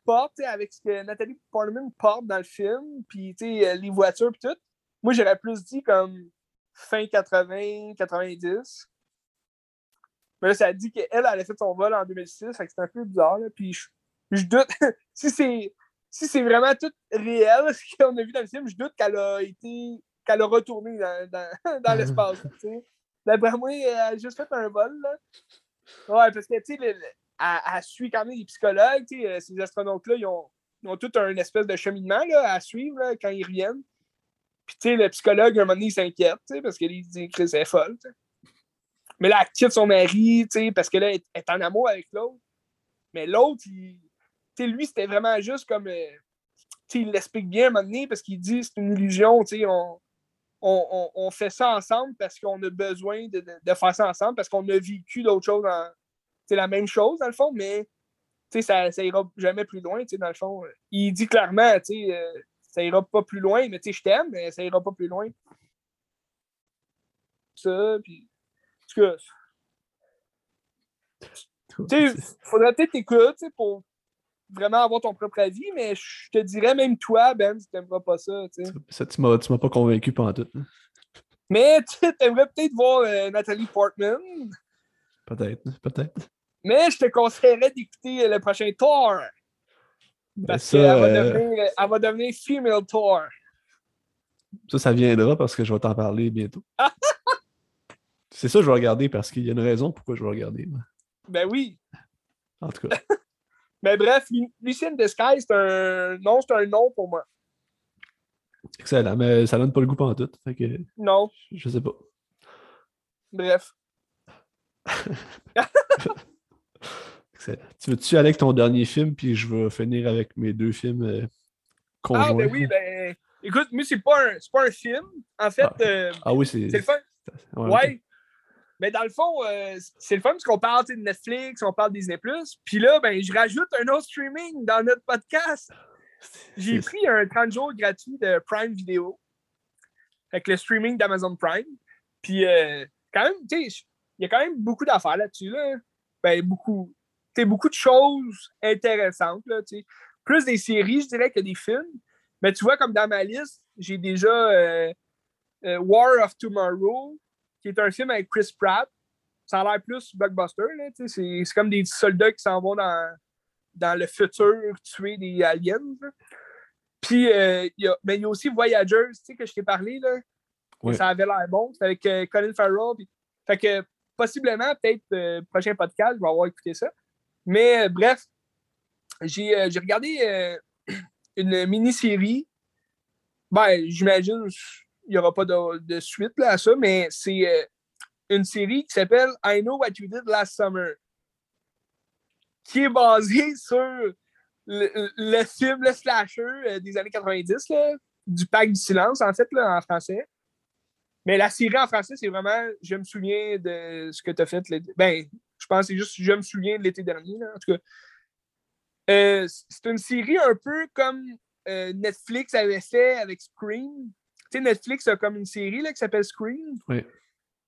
porte, avec ce que Nathalie Portman porte dans le film, puis tu sais, euh, les voitures, puis tout, moi, j'aurais plus dit comme fin 80, 90. Mais là, ça dit qu'elle, elle a fait son vol en 2006, fait que c'est un peu bizarre. Là. Puis je, je doute, si c'est si c'est vraiment tout réel, ce qu'on a vu dans le film, je doute qu'elle a été, qu'elle a retourné dans, dans, l'espace. D'après moi, elle a juste fait un vol. Là. Ouais, parce que, tu sais, le- le- elle, elle suit quand même les psychologues. euh, Ces astronautes-là, ils ont, ils ont tout un espèce de cheminement là, à suivre quand ils reviennent. Puis, tu sais, le psychologue, à un moment donné, il s'inquiète, parce qu'il dit que c'est folle. Mais là, elle quitte son mari, tu sais, parce que là, est en amour avec l'autre. Mais l'autre, il- tu sais, lui, c'était vraiment juste comme. euh, tu sais, il l'explique bien à un moment donné parce qu'il dit c'est une illusion, tu sais, on, on, on- fait ça ensemble parce qu'on a besoin de, de- faire ça ensemble, parce qu'on a vécu d'autres choses, c'est la même chose dans le fond, mais ça, ça ira jamais plus loin, dans le fond. Il dit clairement, tu sais, euh, ça ira pas plus loin, mais tu sais, je t'aime, mais ça ira pas plus loin. Ça, puis. En tout cas, tu sais, faudrait peut-être t'écouter tu sais, pour vraiment avoir ton propre avis, mais je te dirais, même toi, Ben, tu t'aimeras pas ça, tu sais. Ça, tu m'as tu m'as pas convaincu pendant tout. hein. Mais tu aimerais peut-être voir euh, Nathalie Portman, Peut-être, peut-être. mais je te conseillerais d'écouter euh, le prochain Ben, parce ça, qu'elle va, euh, va devenir female Thor. ça, ça viendra parce que je vais t'en parler bientôt. C'est ça que je vais regarder parce qu'il y a une raison pourquoi je vais regarder. Ben oui. En tout cas, Mais bref, Lu- Lucy in the Sky, c'est un non, c'est un non pour moi. excellent, mais ça donne pas le goût pendant tout. Fait que Non, je sais pas. bref. Excellent. Tu veux-tu aller avec ton dernier film, puis je vais finir avec mes deux films euh, conjoints? Ah ben oui, ben écoute, moi c'est pas un pas un film. En fait, Ah. euh, Ah oui, c'est. c'est le fun. Ouais. Mais dans le fond, euh, c'est le fun parce qu'on parle de Netflix, on parle Disney. Puis là, ben, je rajoute un autre streaming dans notre podcast. J'ai pris un 30 jours gratuit de Prime Video. Avec le streaming d'Amazon Prime. Puis, euh, quand même, tu sais, il y a quand même beaucoup d'affaires là-dessus. Là. Ben, beaucoup. Beaucoup de choses intéressantes. Là. Plus des séries, je dirais, que des films. Mais tu vois, comme dans ma liste, j'ai déjà euh, euh, War of Tomorrow, qui est un film avec Chris Pratt. Ça a l'air plus blockbuster. C'est comme des soldats qui s'en vont dans, dans le futur tuer des aliens. là. Puis, euh, il y, a, mais il y a aussi Voyagers, tu sais, que je t'ai parlé. Là. Ça avait l'air bon. C'est avec euh, Colin Farrell. puis- fait que possiblement, peut-être, euh, prochain podcast, je vais avoir écouté ça. Mais euh, bref, j'ai euh, regardé euh, une mini-série. Ben, j'imagine il n'y aura pas de, de suite là, à ça, mais c'est une série qui s'appelle I Know What You Did Last Summer, qui est basée sur le, le film, le slasher des années 90, là, du Pacte du silence, en fait, là, en français. Mais la série en français, c'est vraiment Je me souviens de ce que tu as fait. Ben, je pense que c'est juste Je me souviens de l'été dernier, là, en tout cas. Euh, c'est une série un peu comme euh, Netflix avait fait avec Scream. Tu sais, Netflix a comme une série là, qui s'appelle Scream. Oui.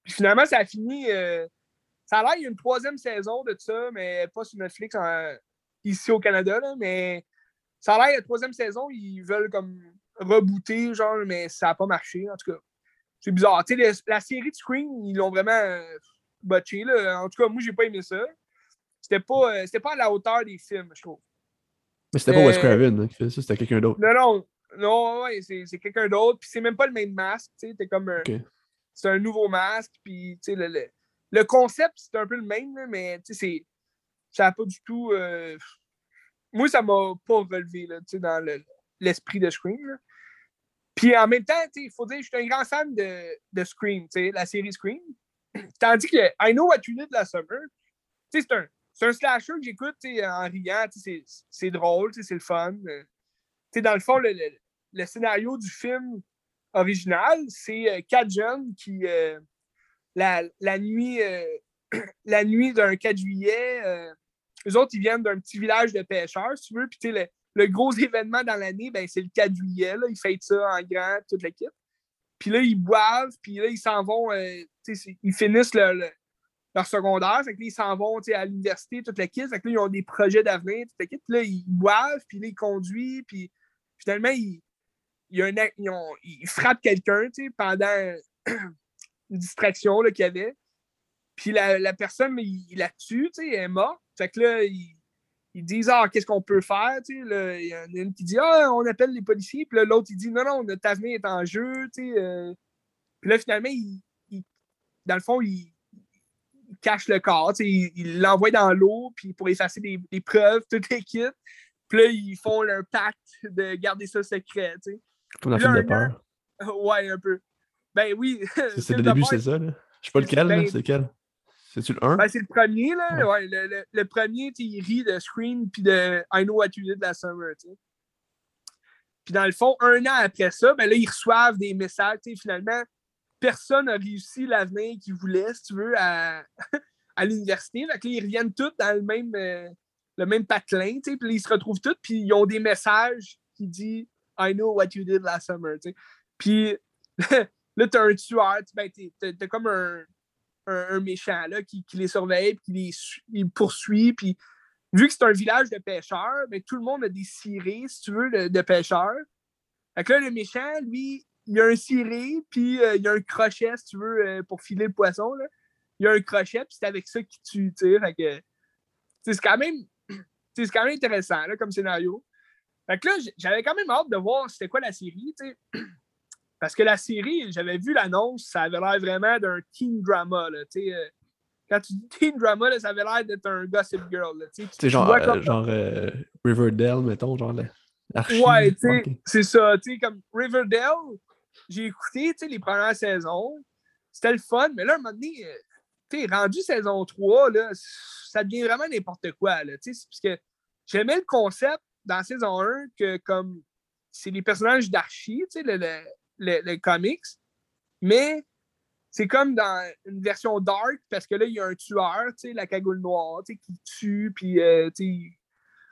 Puis finalement, ça a fini. euh, ça a l'air qu'il y a une troisième saison de ça, mais pas sur Netflix en- ici au Canada. Là, mais ça a l'air qu'il y a une troisième saison, ils veulent comme rebooter, genre, mais ça n'a pas marché. En tout cas, c'est bizarre. Tu sais, la série de Scream, ils l'ont vraiment botché. Là. En tout cas, moi, j'ai pas aimé ça. C'était pas, euh, pas à la hauteur des films, je trouve. Mais c'était pas Wes Euh, Craven hein, qui fait ça, c'était quelqu'un d'autre. Non, non. Non, ouais, c'est quelqu'un d'autre. Puis c'est même pas le même masque. T'es comme un. C'est un nouveau masque. Puis, le, le, le concept, c'est un peu le même, là, mais, c'est. Ça n'a pas du tout. euh, Moi, ça m'a pas relevé, là, dans le- l'esprit de Scream. là. Puis en même temps, il faut dire, je suis un grand fan de, de Scream, la série Scream. Tandis que I Know What You Did Last Summer, tu sais, c'est un, un slasher que j'écoute en riant, c'est drôle, c'est le fun. euh. Dans le fond, le, le- le scénario du film original, c'est euh, quatre jeunes qui, euh, la, la nuit, la nuit d'un 4 juillet, eux autres, ils viennent d'un petit village de pêcheurs, si tu veux, puis le, le gros événement dans l'année, ben, c'est le 4 juillet, ils fêtent ça en grand, toute l'équipe. Puis là, ils boivent, puis là, ils s'en vont, euh, ils finissent le- le- leur secondaire, fait que là, ils s'en vont à l'université, toute l'équipe, fait que là, ils ont des projets d'avenir, toute l'équipe, puis là, ils boivent, puis là, ils conduisent, puis finalement, ils, il ils, ont- ils frappent quelqu'un tu sais, pendant une distraction qu'il y avait. Puis la, la personne, il, il la tue, tu sais, elle est morte. Fait que là, ils, ils disent Ah, qu'est-ce qu'on peut faire? Tu sais, il y en a une qui dit Ah, on appelle les policiers. Puis l'autre, il dit Non, non, notre avenir est en jeu. Tu sais, euh. Puis là, finalement, il, il- dans le fond, il, il cache le corps. tu sais, Il l'envoie dans l'eau puis pour effacer des, des preuves, toute l'équipe. Puis là, ils font un pacte de garder ça secret. Tu sais. Comme film de un peur. Ouais, un peu. Ben oui. C'est- le début, c'est ça, là. Je sais pas lequel. Ben- C'est lequel? C'est-tu le 1? Ben, c'est le premier, là. Ouais. Ouais, le, le- le premier, il rit de Scream puis de I Know What You Did Last Summer, tu sais. Puis dans le fond, un an après ça, ben là, ils reçoivent des messages, tu sais, finalement, personne n'a réussi l'avenir qu'ils voulaient, si tu veux, à, à l'université. Fait que là, ils reviennent tous dans le même, euh, le même patelin, tu sais, puis ils se retrouvent tous, puis ils ont des messages qui disent I know what you did last summer, tu sais. Puis là, t'as un tueur, tu- ben, t'as comme un, un, méchant là, qui, les surveille, puis qui les il poursuit, puis vu que c'est un village de pêcheurs, ben, tout le monde a des cirés, si tu veux, de, pêcheurs. Fait que là, le méchant, lui, il a un ciré, puis euh, il a un crochet, si tu veux, euh, pour filer le poisson. Là. Il a un crochet, puis c'est avec ça qu'il tue. Fait que, c'est quand même, c'est quand même intéressant, là, comme scénario. Fait que là, j'avais quand même hâte de voir c'était quoi la série. Parce que la série, j'avais vu l'annonce, ça avait l'air vraiment d'un teen drama, là, euh, Quand tu dis teen drama, là, ça avait l'air d'être un gossip girl, là, tu sais. C'est genre, vois euh, comme- genre euh, Riverdale, mettons, genre. Ouais, c'est ça. Comme Riverdale, j'ai écouté, les premières saisons. C'était le fun, mais là, à un moment donné, rendu saison 3, là, ça devient vraiment n'importe quoi, là, parce j'aimais le concept dans saison 1 que, comme, c'est les personnages d'Archie, le, le, le- comics, mais c'est comme dans une version dark, parce que là, il y a un tueur, tu sais, la cagoule noire, tu sais, qui tue, puis, euh, tu sais,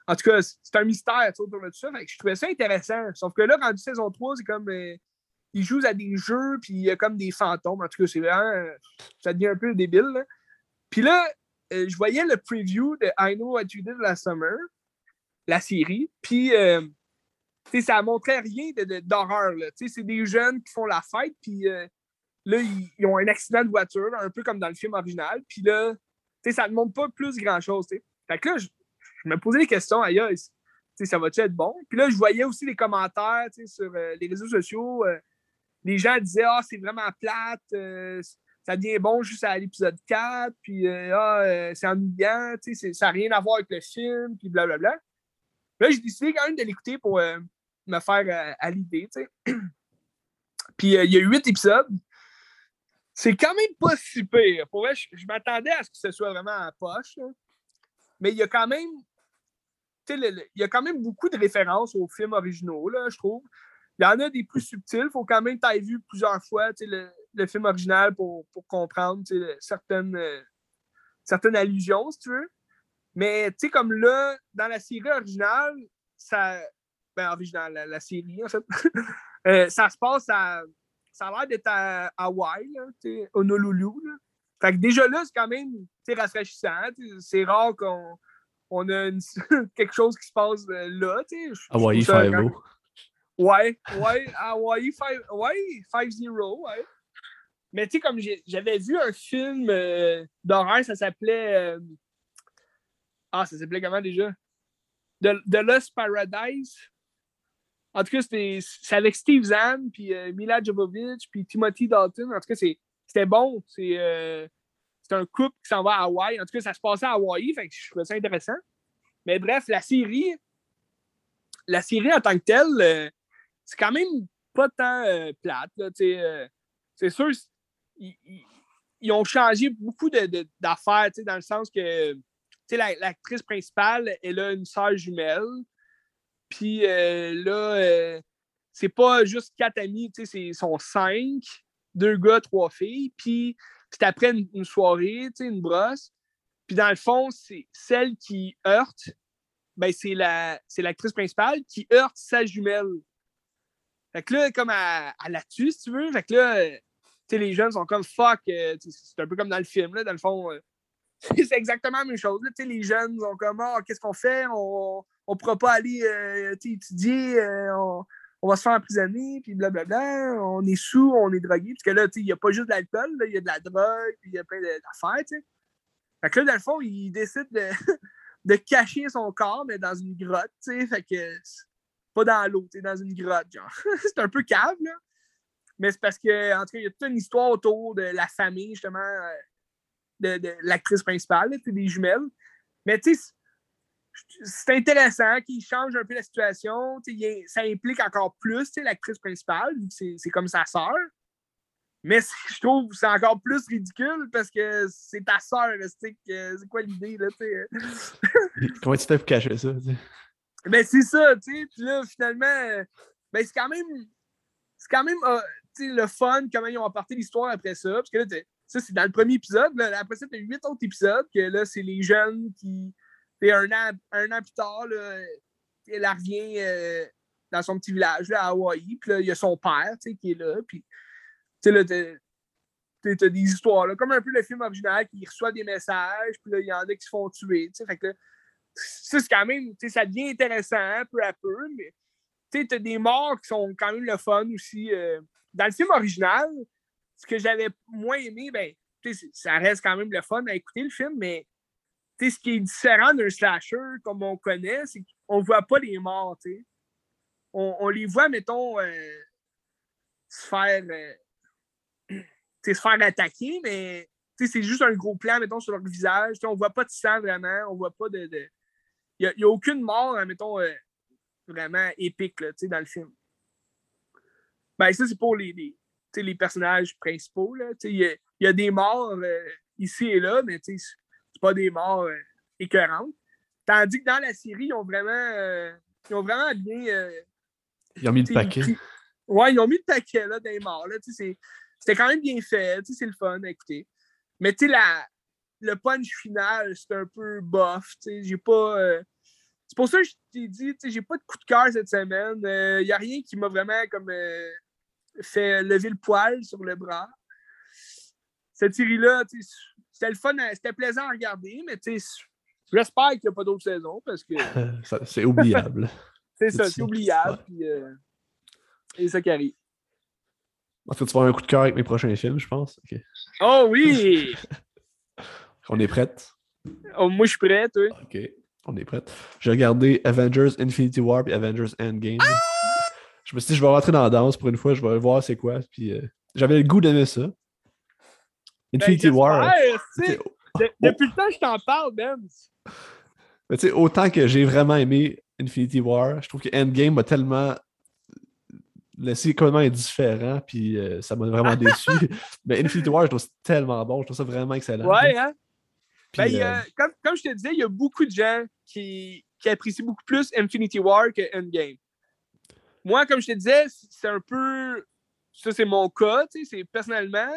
en tout cas, c'est un mystère autour de tout ça. Fait je trouvais ça intéressant. Sauf que là, rendu saison 3, c'est comme. euh, ils jouent à des jeux, puis il y a comme des fantômes. En tout cas, c'est vraiment. ça devient un peu débile. là. Puis là, euh, je voyais le preview de I Know What You Did Last Summer, la série. Puis, euh, tu sais, ça montrait rien d'horreur. c'est des jeunes qui font la fête, puis euh, là, ils, ont un accident de voiture, un peu comme dans le film original. Puis là, ça ne montre pas plus grand-chose. Fait que là, je, me posais des questions sais, ça va-tu être bon? Puis là, je voyais aussi les commentaires sur euh, les réseaux sociaux. euh, les gens disaient Ah, c'est vraiment plate, ça devient bon juste à l'épisode 4, puis ah, c'est ennuyant, ça n'a rien à voir avec le film, puis blablabla. Là, j'ai décidé quand même de l'écouter pour me faire euh, à l'idée, tu sais. puis euh, il y a huit épisodes. C'est quand même pas si pire. Pour vrai, je, m'attendais à ce que ce soit vraiment à poche. Mais il y a quand même. il y a quand même beaucoup de références aux films originaux, là, je trouve. Il y en a des plus subtils. Il faut quand même que vu plusieurs fois le, le film original pour, pour comprendre certaines, euh, certaines allusions, si tu veux. Mais tu sais, comme là, dans la série originale, ça, Ben, original, la, série, en fait. Euh, ça se passe à. Ça a l'air d'être à Hawaï, là, Honolulu. Là. Fait que déjà là, c'est quand même rafraîchissant. C'est rare qu'on on a quelque chose qui se passe euh, là. Hawaii 5 Ouais, ouais, Hawaii 5 ouais, 0 ouais. Mais tu sais, comme j'avais vu un film euh, d'horreur, ça s'appelait. Ah, ça s'appelait comment déjà? The, Lost Paradise. En tout cas, c'est avec Steve Zahn, puis euh, Mila Jovovich, puis Timothy Dalton. En tout cas, c'était bon. Euh, c'est un couple qui s'en va à Hawaï. En tout cas, ça se passait à Hawaï, fait que je trouvais ça intéressant. Mais bref, la série, la série en tant que telle, euh, c'est quand même pas tant plate. c'est sûr, ils, ont changé beaucoup d'affaires, dans le sens que l'actrice principale, elle a une sœur jumelle. Puis euh, là, euh, c'est pas juste quatre amis, c'est sont cinq, deux gars, trois filles. Puis c'est après une, soirée, une brosse. Puis dans le fond, c'est celle qui heurte, ben c'est l'actrice principale qui heurte sa jumelle. Fait que là, comme à, la tue, si tu veux. Fait que là, les jeunes sont comme fuck. Euh, c'est un peu comme dans le film, là, dans le fond c'est exactement la même chose. les jeunes sont comme ah, qu'est-ce qu'on fait? Ne pourra pas aller euh, étudier, euh, on, va se faire emprisonner, puis blablabla, on est sous, on est drogué. Parce que là, il n'y a pas juste de l'alcool, il y a de la drogue, puis il y a plein d'affaires. Fait que là, dans le fond, il décide de, de cacher son corps, mais dans une grotte, fait que pas dans l'eau, dans une grotte, genre. c'est un peu cave, là. Mais c'est parce que, tout cas, il y a toute une histoire autour de la famille, justement, euh, de, l'actrice principale, des jumelles. Mais tu sais, c'est intéressant qu'il change un peu la situation. ça implique encore plus l'actrice principale, c'est comme sa sœur. Mais je trouve que c'est encore plus ridicule parce que c'est ta sœur. C'est quoi l'idée? là Comment tu fais pour cacher ça? Ben, c'est ça, tu sais. Puis là, finalement, ben, c'est quand même. C'est quand même euh, le fun, comment ils ont apporté l'histoire après ça. Parce que là, ça, c'est dans le premier épisode. Après ça, tu as huit autres épisodes que là, c'est les jeunes qui. Un an, un an plus tard, là, elle revient euh, dans son petit village là, à Hawaï. Puis là, il y a son père qui est là. Puis, tu sais, là, t'as des histoires, là, comme un peu le film original qui reçoit des messages, puis là, il y en a qui se font tuer. Ça, c'est quand même, ça devient intéressant peu à peu, mais tu as des morts qui sont quand même le fun aussi. Euh. dans le film original, ce que j'avais moins aimé, ben, ça reste quand même le fun à écouter le film, mais ce qui est différent d'un slasher comme on connaît, c'est qu'on ne voit pas les morts. On, on, les voit, mettons, euh, se faire euh, se faire attaquer, mais c'est juste un gros plan, mettons, sur leur visage. on ne voit pas de sang vraiment, on voit pas de. Il n'y a, aucune mort, hein, mettons, euh, vraiment épique là, dans le film. Ben, ça, c'est pour les, les personnages principaux. Il y, a des morts euh, ici et là, mais pas des morts euh, écœurantes. Tandis que dans la série, ils ont vraiment, euh, ils ont vraiment bien. ils ont mis le paquet. Ouais, ils ont mis le paquet là, des morts. C'était quand même bien fait. C'est le fun à écouter. Mais tu la, le punch final, c'est un peu bof. J'ai pas. c'est pour ça que je t'ai dit, j'ai pas de coup de cœur cette semaine. Il n'y a rien qui m'a vraiment comme fait lever le poil sur le bras. Cette série-là, c'était le fun, c'était plaisant à regarder, mais j'espère qu'il n'y a pas d'autres saisons parce que. c'est oubliable. c'est ça, c'est oubliable. Puis, euh, et ça qui arrive. Est-ce que tu vas avoir un coup de cœur avec mes prochains films, je pense? Oh oui! On est prête? Oh, moi, je suis prête, oui. OK, on est prête. J'ai regardé Avengers Infinity War et Avengers Endgame. Ah! je me suis dit, je vais rentrer dans la danse pour une fois, je vais voir c'est quoi. Puis euh, j'avais le goût d'aimer ça. Infinity ben, War. depuis le temps que je t'en parle, Ben. Mais tu sais, autant que j'ai vraiment aimé Infinity War, je trouve que Endgame m'a tellement laissé complètement indifférent, puis euh, ça m'a vraiment déçu. Mais Infinity War, je trouve ça tellement bon, je trouve ça vraiment excellent. Ouais, hein? ben, euh, comme, comme, je te disais, il y a beaucoup de gens qui, qui apprécient beaucoup plus Infinity War que Endgame moi, comme je te disais, c'est un peu. Ça, c'est mon cas. C'est personnellement,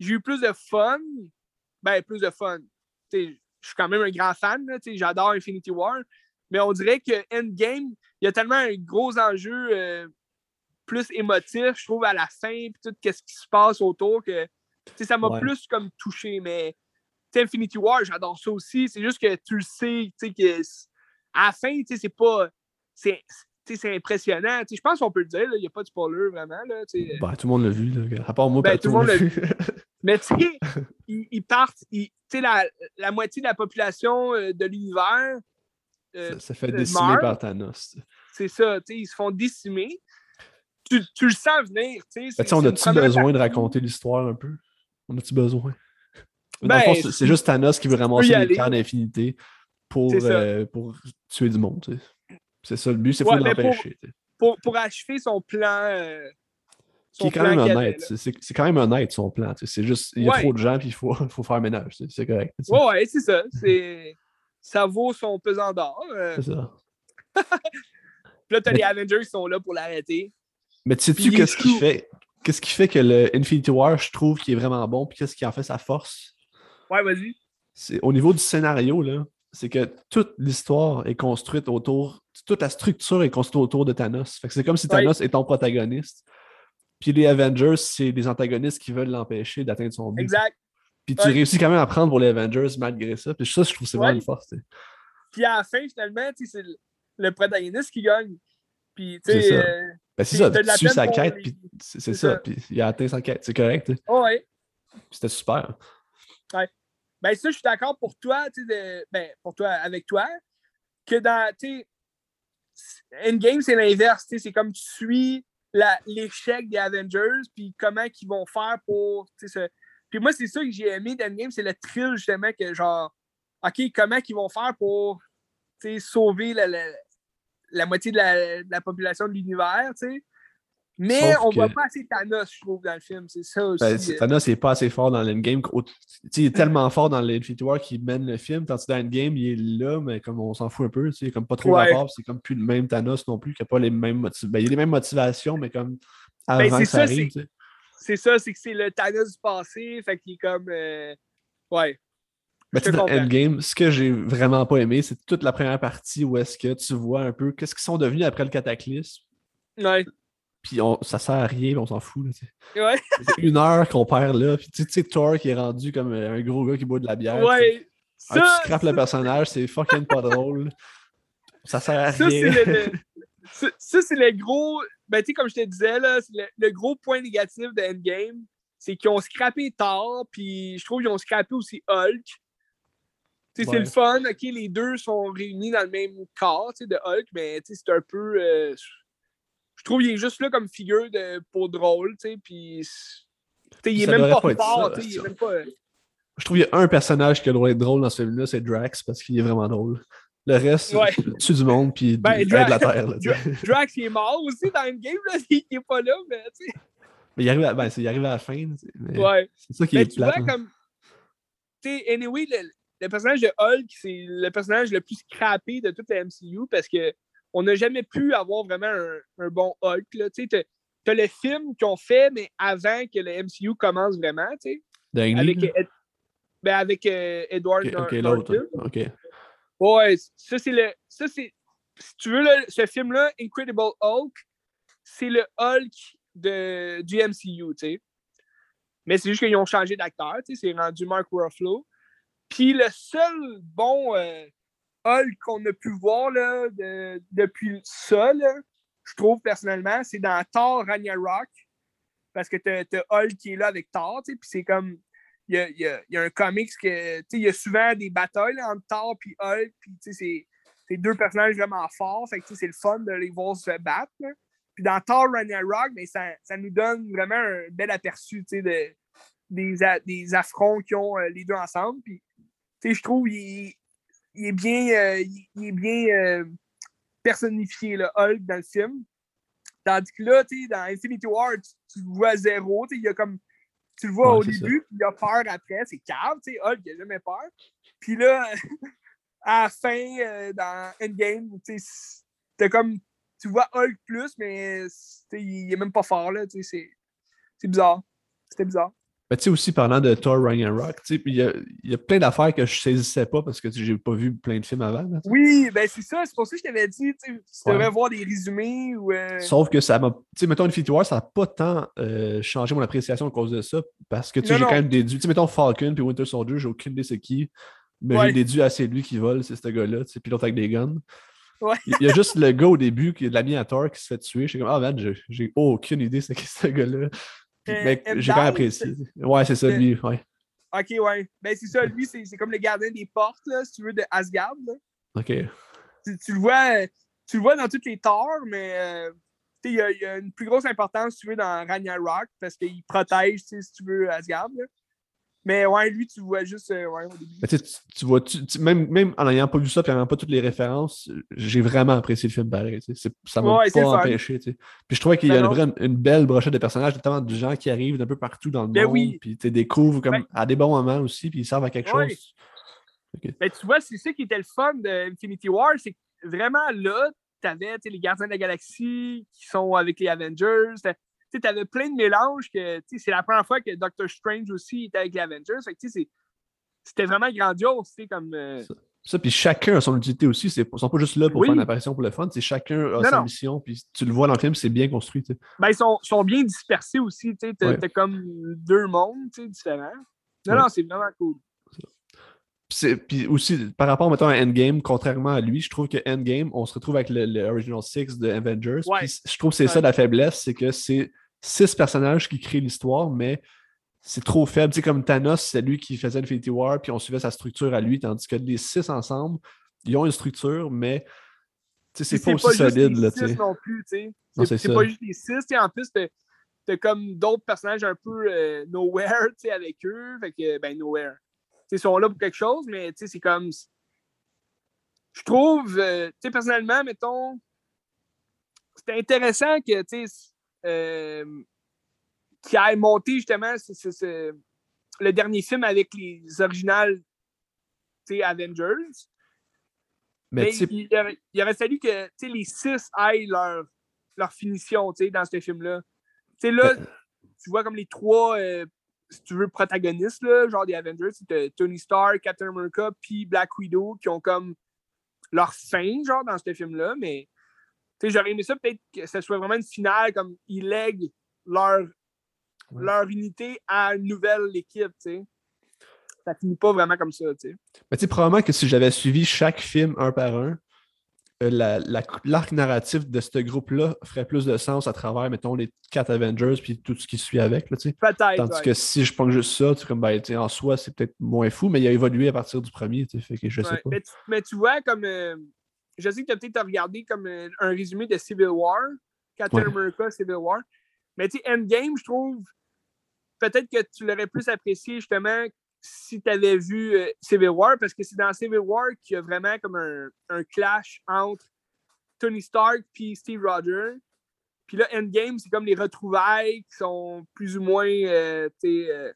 j'ai eu plus de fun. Ben, plus de fun. je suis quand même un grand fan. J'adore Infinity War. Mais on dirait que Endgame, il y a tellement un gros enjeu euh, plus émotif, je trouve, à la fin, puis tout ce qui se passe autour, que ça m'a plus comme touché. Mais Infinity War, j'adore ça aussi. C'est juste que tu le sais, que à la fin, c'est pas. C'est c'est impressionnant. je pense qu'on peut le dire, il n'y a pas de spoiler vraiment. Là, ben, tout le monde l'a vu, là. à part moi, ben, tout le monde l'a vu. Mais tu sais, ils, partent, la, la moitié de la population euh, de l'univers. Euh, ça, fait décimer par Thanos. C'est ça, ils se font décimer. Tu, tu le sens venir. Ben, on a-tu besoin de raconter l'histoire un peu? On a-tu besoin? Ben, c'est juste Thanos qui veut ramasser les cœurs d'infinité pour, euh, pour tuer du monde. C'est ça le but, c'est ouais, l'empêcher. Pour, pour, achever son plan. Euh, son qui est quand même honnête. C'est quand même honnête son plan. C'est juste, il y a trop de gens puis il faut, faut faire ménage. C'est correct. Ouais, ouais, c'est ça. ça vaut son pesant d'or. Euh. C'est ça. puis là, t'as les Avengers qui sont là pour l'arrêter. Mais tu sais-tu qu'est-ce qui fait qu'est-ce qui fait que le Infinity War, je trouve, qui est vraiment bon, puis qu'est-ce qui en fait sa force? Ouais, vas-y. C'est au niveau du scénario, là, c'est que toute l'histoire est construite autour, toute la structure est construite autour de Thanos. Fait que c'est comme si Thanos est ton protagoniste. Puis les Avengers, c'est des antagonistes qui veulent l'empêcher d'atteindre son but. Exact. Puis tu réussis quand même à prendre pour les Avengers malgré ça. Puis ça, je trouve que c'est vraiment une force. Puis à la fin, finalement, c'est le protagoniste qui gagne. Puis, tu sais. Euh, ben, c'est ça, tu suis sa quête, puis c'est ça. Puis il a atteint sa quête, c'est correct. Oh, ouais. C'était super. Ouais. Ben, ça, je suis d'accord pour toi, tu sais, ben, pour toi, avec toi, que dans, tu sais, Endgame, c'est l'inverse, tu sais, c'est comme tu suis l'échec des Avengers, puis comment ils vont faire pour, Puis moi, c'est ça que j'ai aimé d'Endgame, c'est le thrill, justement, que genre, OK, comment ils vont faire pour, sauver la, la, moitié de la, la population de l'univers, tu sais. Mais on voit pas assez Thanos, je trouve, dans le film. C'est ça aussi. Ben, Thanos n'est pas assez fort dans l'endgame. Il est tellement fort dans l'Infinity War qu'il mène le film. Tandis que dans l'endgame, il est là, mais comme on s'en fout un peu. Il comme pas trop rapport. C'est comme plus le même Thanos non plus, qui n'a pas les mêmes motivations. Ben, il a les mêmes motivations, mais comme ben, avant que ça, arrive. C'est ça, c'est que c'est le Thanos du passé. Fait qu'il est comme. Euh... Ouais. Mais dans Endgame, ce que j'ai vraiment pas aimé, c'est toute la première partie où est-ce que tu vois un peu qu'est-ce qu'ils sont devenus après le cataclysme. Ouais. Puis on, ça sert à rien, on s'en fout. Là, ouais. C'est une heure qu'on perd là. Puis tu sais, Thor qui est rendu comme un gros gars qui boit de la bière. Ouais. Ça, tu scrapes le personnage, c'est fucking pas drôle. Ça sert à ça, rien. Le, ça, c'est le gros. Ben, tu sais, comme je te disais, là, le, le, gros point négatif de Endgame, c'est qu'ils ont scrappé Thor, puis je trouve qu'ils ont scrappé aussi Hulk. Ouais. C'est le fun, ok, les deux sont réunis dans le même corps de Hulk, mais c'est un peu. Euh, je trouve qu'il est juste là comme figure de, pour drôle, tu sais, puis il est même pas, fort, il est même pas... Je trouve qu'il y a un personnage qui a le droit d'être drôle dans ce film-là, c'est Drax, parce qu'il est vraiment drôle. Le reste, ouais. tue du monde, puis ben, de la Terre. Là, Drax, il est mort aussi dans une game, là, il est pas là, mais tu sais... Mais il arrive à, ben, il arrive à la fin. Ouais. C'est ça qui est tu vois, comme... Tu sais, anyway, le, le, personnage de Hulk, c'est le personnage le plus scrappé de toute la MCU, parce que on n'a jamais pu avoir vraiment un, bon Hulk. Tu sais, as le film qu'ils ont fait, mais avant que le MCU commence vraiment, tu sais. Avec, ben avec euh, Edward okay. Ouais, ça, c'est le. Ça, c'est. Si tu veux, ce film-là, Incredible Hulk, c'est le Hulk de, du MCU, tu sais. Mais c'est juste qu'ils ont changé d'acteur. C'est rendu Mark Ruffalo. Puis le seul bon. Euh, Hulk qu'on a pu voir là, depuis ça, je trouve personnellement, c'est dans Thor Ragnarok. Parce que tu as, Hulk qui est là avec Thor, puis c'est comme. Il y a, un comics que. Il y a souvent des batailles entre Thor et Hulk, puis c'est deux personnages vraiment forts. Fait que c'est le fun de les voir se battre. Puis dans Thor Ragnarok, mais ça, ça, nous donne vraiment un bel aperçu de, des, des affronts qu'ils ont euh, les deux ensemble. Puis, je trouve qu'il il est bien, euh, il, est bien euh, personnifié, le Hulk, dans le film. Tandis que là, dans Infinity War, tu, le vois zéro. Il y a comme, tu le vois au début, puis il a peur après. C'est cave, Hulk, il n'a jamais peur. Puis là, à la fin, euh, dans Endgame, tu comme, tu vois Hulk plus, mais il est même pas fort. là C'est bizarre. C'était bizarre. Ben, tu sais, aussi parlant de Thor Ragnarok, il y a, y a plein d'affaires que je saisissais pas parce que j'ai pas vu plein de films avant. là. Oui, ben c'est ça. C'est pour ça que je t'avais dit, tu tu devrais Ouais. voir des résumés ou. euh, Sauf que ça m'a. Tu sais, mettons, Infinity War, ça n'a pas tant euh, changé mon appréciation à cause de ça. Parce que, j'ai quand même déduit. Tu sais, mettons, Falcon puis Winter Soldier, j'ai aucune idée c'est qui. Mais Ouais. j'ai déduit, ah, c'est lui qui vole, c'est ce gars-là. Tu sais, puis l'autre avec des guns. Ouais. Il y a juste le gars au début qui est de l'ami à Thor qui se fait tuer. Je suis comme, ah, man, j'ai- j'ai aucune idée c'est qui ce gars-là. Puis, Euh, mais M. j'ai quand même apprécié. Ouais, c'est ça, Euh, lui. Ouais. Ok, ouais. Ben c'est ça, lui, c'est comme le gardien des portes, là, si tu veux, de Asgard. Là. Ok. Tu, tu le vois, tu le vois dans toutes les torts, mais euh, il y, y a une plus grosse importance, si tu veux, dans Ragnarok, parce qu'il protège, si tu veux, Asgard. là. Mais ouais, lui, tu vois juste euh, ouais, au début. Mais tu, vois, tu- tu- même, même en n'ayant pas vu ça et en n'ayant pas toutes les références, j'ai vraiment apprécié le film pareil. Ça m'a Ouais, pas empêché. Puis je trouvais qu'il y Ben a une, non. vraie- une belle brochette de personnages, notamment de gens qui arrivent d'un peu partout dans le Ben monde. oui. Puis tu découvres comme Ben- à des bons moments aussi, puis ils servent à quelque Ouais. chose. Ben, tu vois, c'est ça qui était le fun de Infinity War, c'est que vraiment là, tu sais, les Gardiens de la Galaxie qui sont avec les Avengers. Tu sais, t'avais plein de mélanges que c'est la première fois que Doctor Strange aussi était avec les Avengers. Fait que, tu sais, c'est- c'était vraiment grandiose, comme. euh, Ça, puis chacun a son utilité aussi. Ils sont pas juste là pour Oui. faire une apparition pour le fun. Chacun a Non, sa non. mission, puis tu le vois dans le film, c'est bien construit. Ben, ils sont, sont bien dispersés aussi, tu Ouais. t'as comme deux mondes, différents. Non, Ouais. non, c'est vraiment cool. Puis aussi, par rapport mettons, à Endgame, contrairement à lui, je trouve que Endgame, on se retrouve avec le, le Original Six de Avengers. Ouais. Puis je trouve que c'est ça la faiblesse, c'est que c'est six personnages qui créent l'histoire, mais c'est trop faible. Tu sais, comme Thanos, c'est lui qui faisait Infinity War, puis on suivait sa structure à lui, tandis que les six ensemble, ils ont une structure, mais tu sais, c'est pas aussi juste solide. les Là, six non plus, tu sais. C'est pas juste les six. En plus, t'as t'as comme d'autres personnages un peu euh, nowhere, tu sais, avec eux. Fait que, ben, nowhere. Ils sont là pour quelque chose, mais c'est comme. Je trouve, euh, personnellement, mettons, c'était intéressant que, tu euh, qui ait monté justement le dernier film avec les originales, Avengers. Mais il, il aurait, il aurait fallu que les six aillent leur, leur finition dans ce film-là. Tu sais, là, tu vois comme les trois, euh, si tu veux, protagonistes, là, genre des Avengers, c'est Tony Stark, Captain America, puis Black Widow, qui ont comme leur fin, genre, dans ce film-là. Mais tu sais, j'aurais aimé ça peut-être que ce soit vraiment une finale, comme ils lèguent leur, Ouais. leur unité à une nouvelle équipe, tu sais. Ça finit pas vraiment comme ça, tu sais. Mais tu sais, probablement que si j'avais suivi chaque film un par un, euh, la- la- l'arc narratif de ce groupe-là ferait plus de sens à travers, mettons, les quatre Avengers puis tout ce qui suit avec. Peut-être. Tandis ouais. que si je prends juste ça, comme, ben, en soi, c'est peut-être moins fou, mais il a évolué à partir du premier. Fait que je sais pas. Mais, tu, mais tu vois, comme. euh, je sais que tu as peut-être regardé comme euh, un résumé de Civil War, Captain Ouais. America, Civil War. Mais tu sais, Endgame, je trouve. Peut-être que tu l'aurais plus apprécié justement si tu avais vu euh, Civil War, parce que c'est dans Civil War qu'il y a vraiment comme un, clash entre Tony Stark et Steve Rogers. Puis là, Endgame, c'est comme les retrouvailles qui sont plus ou moins euh, euh,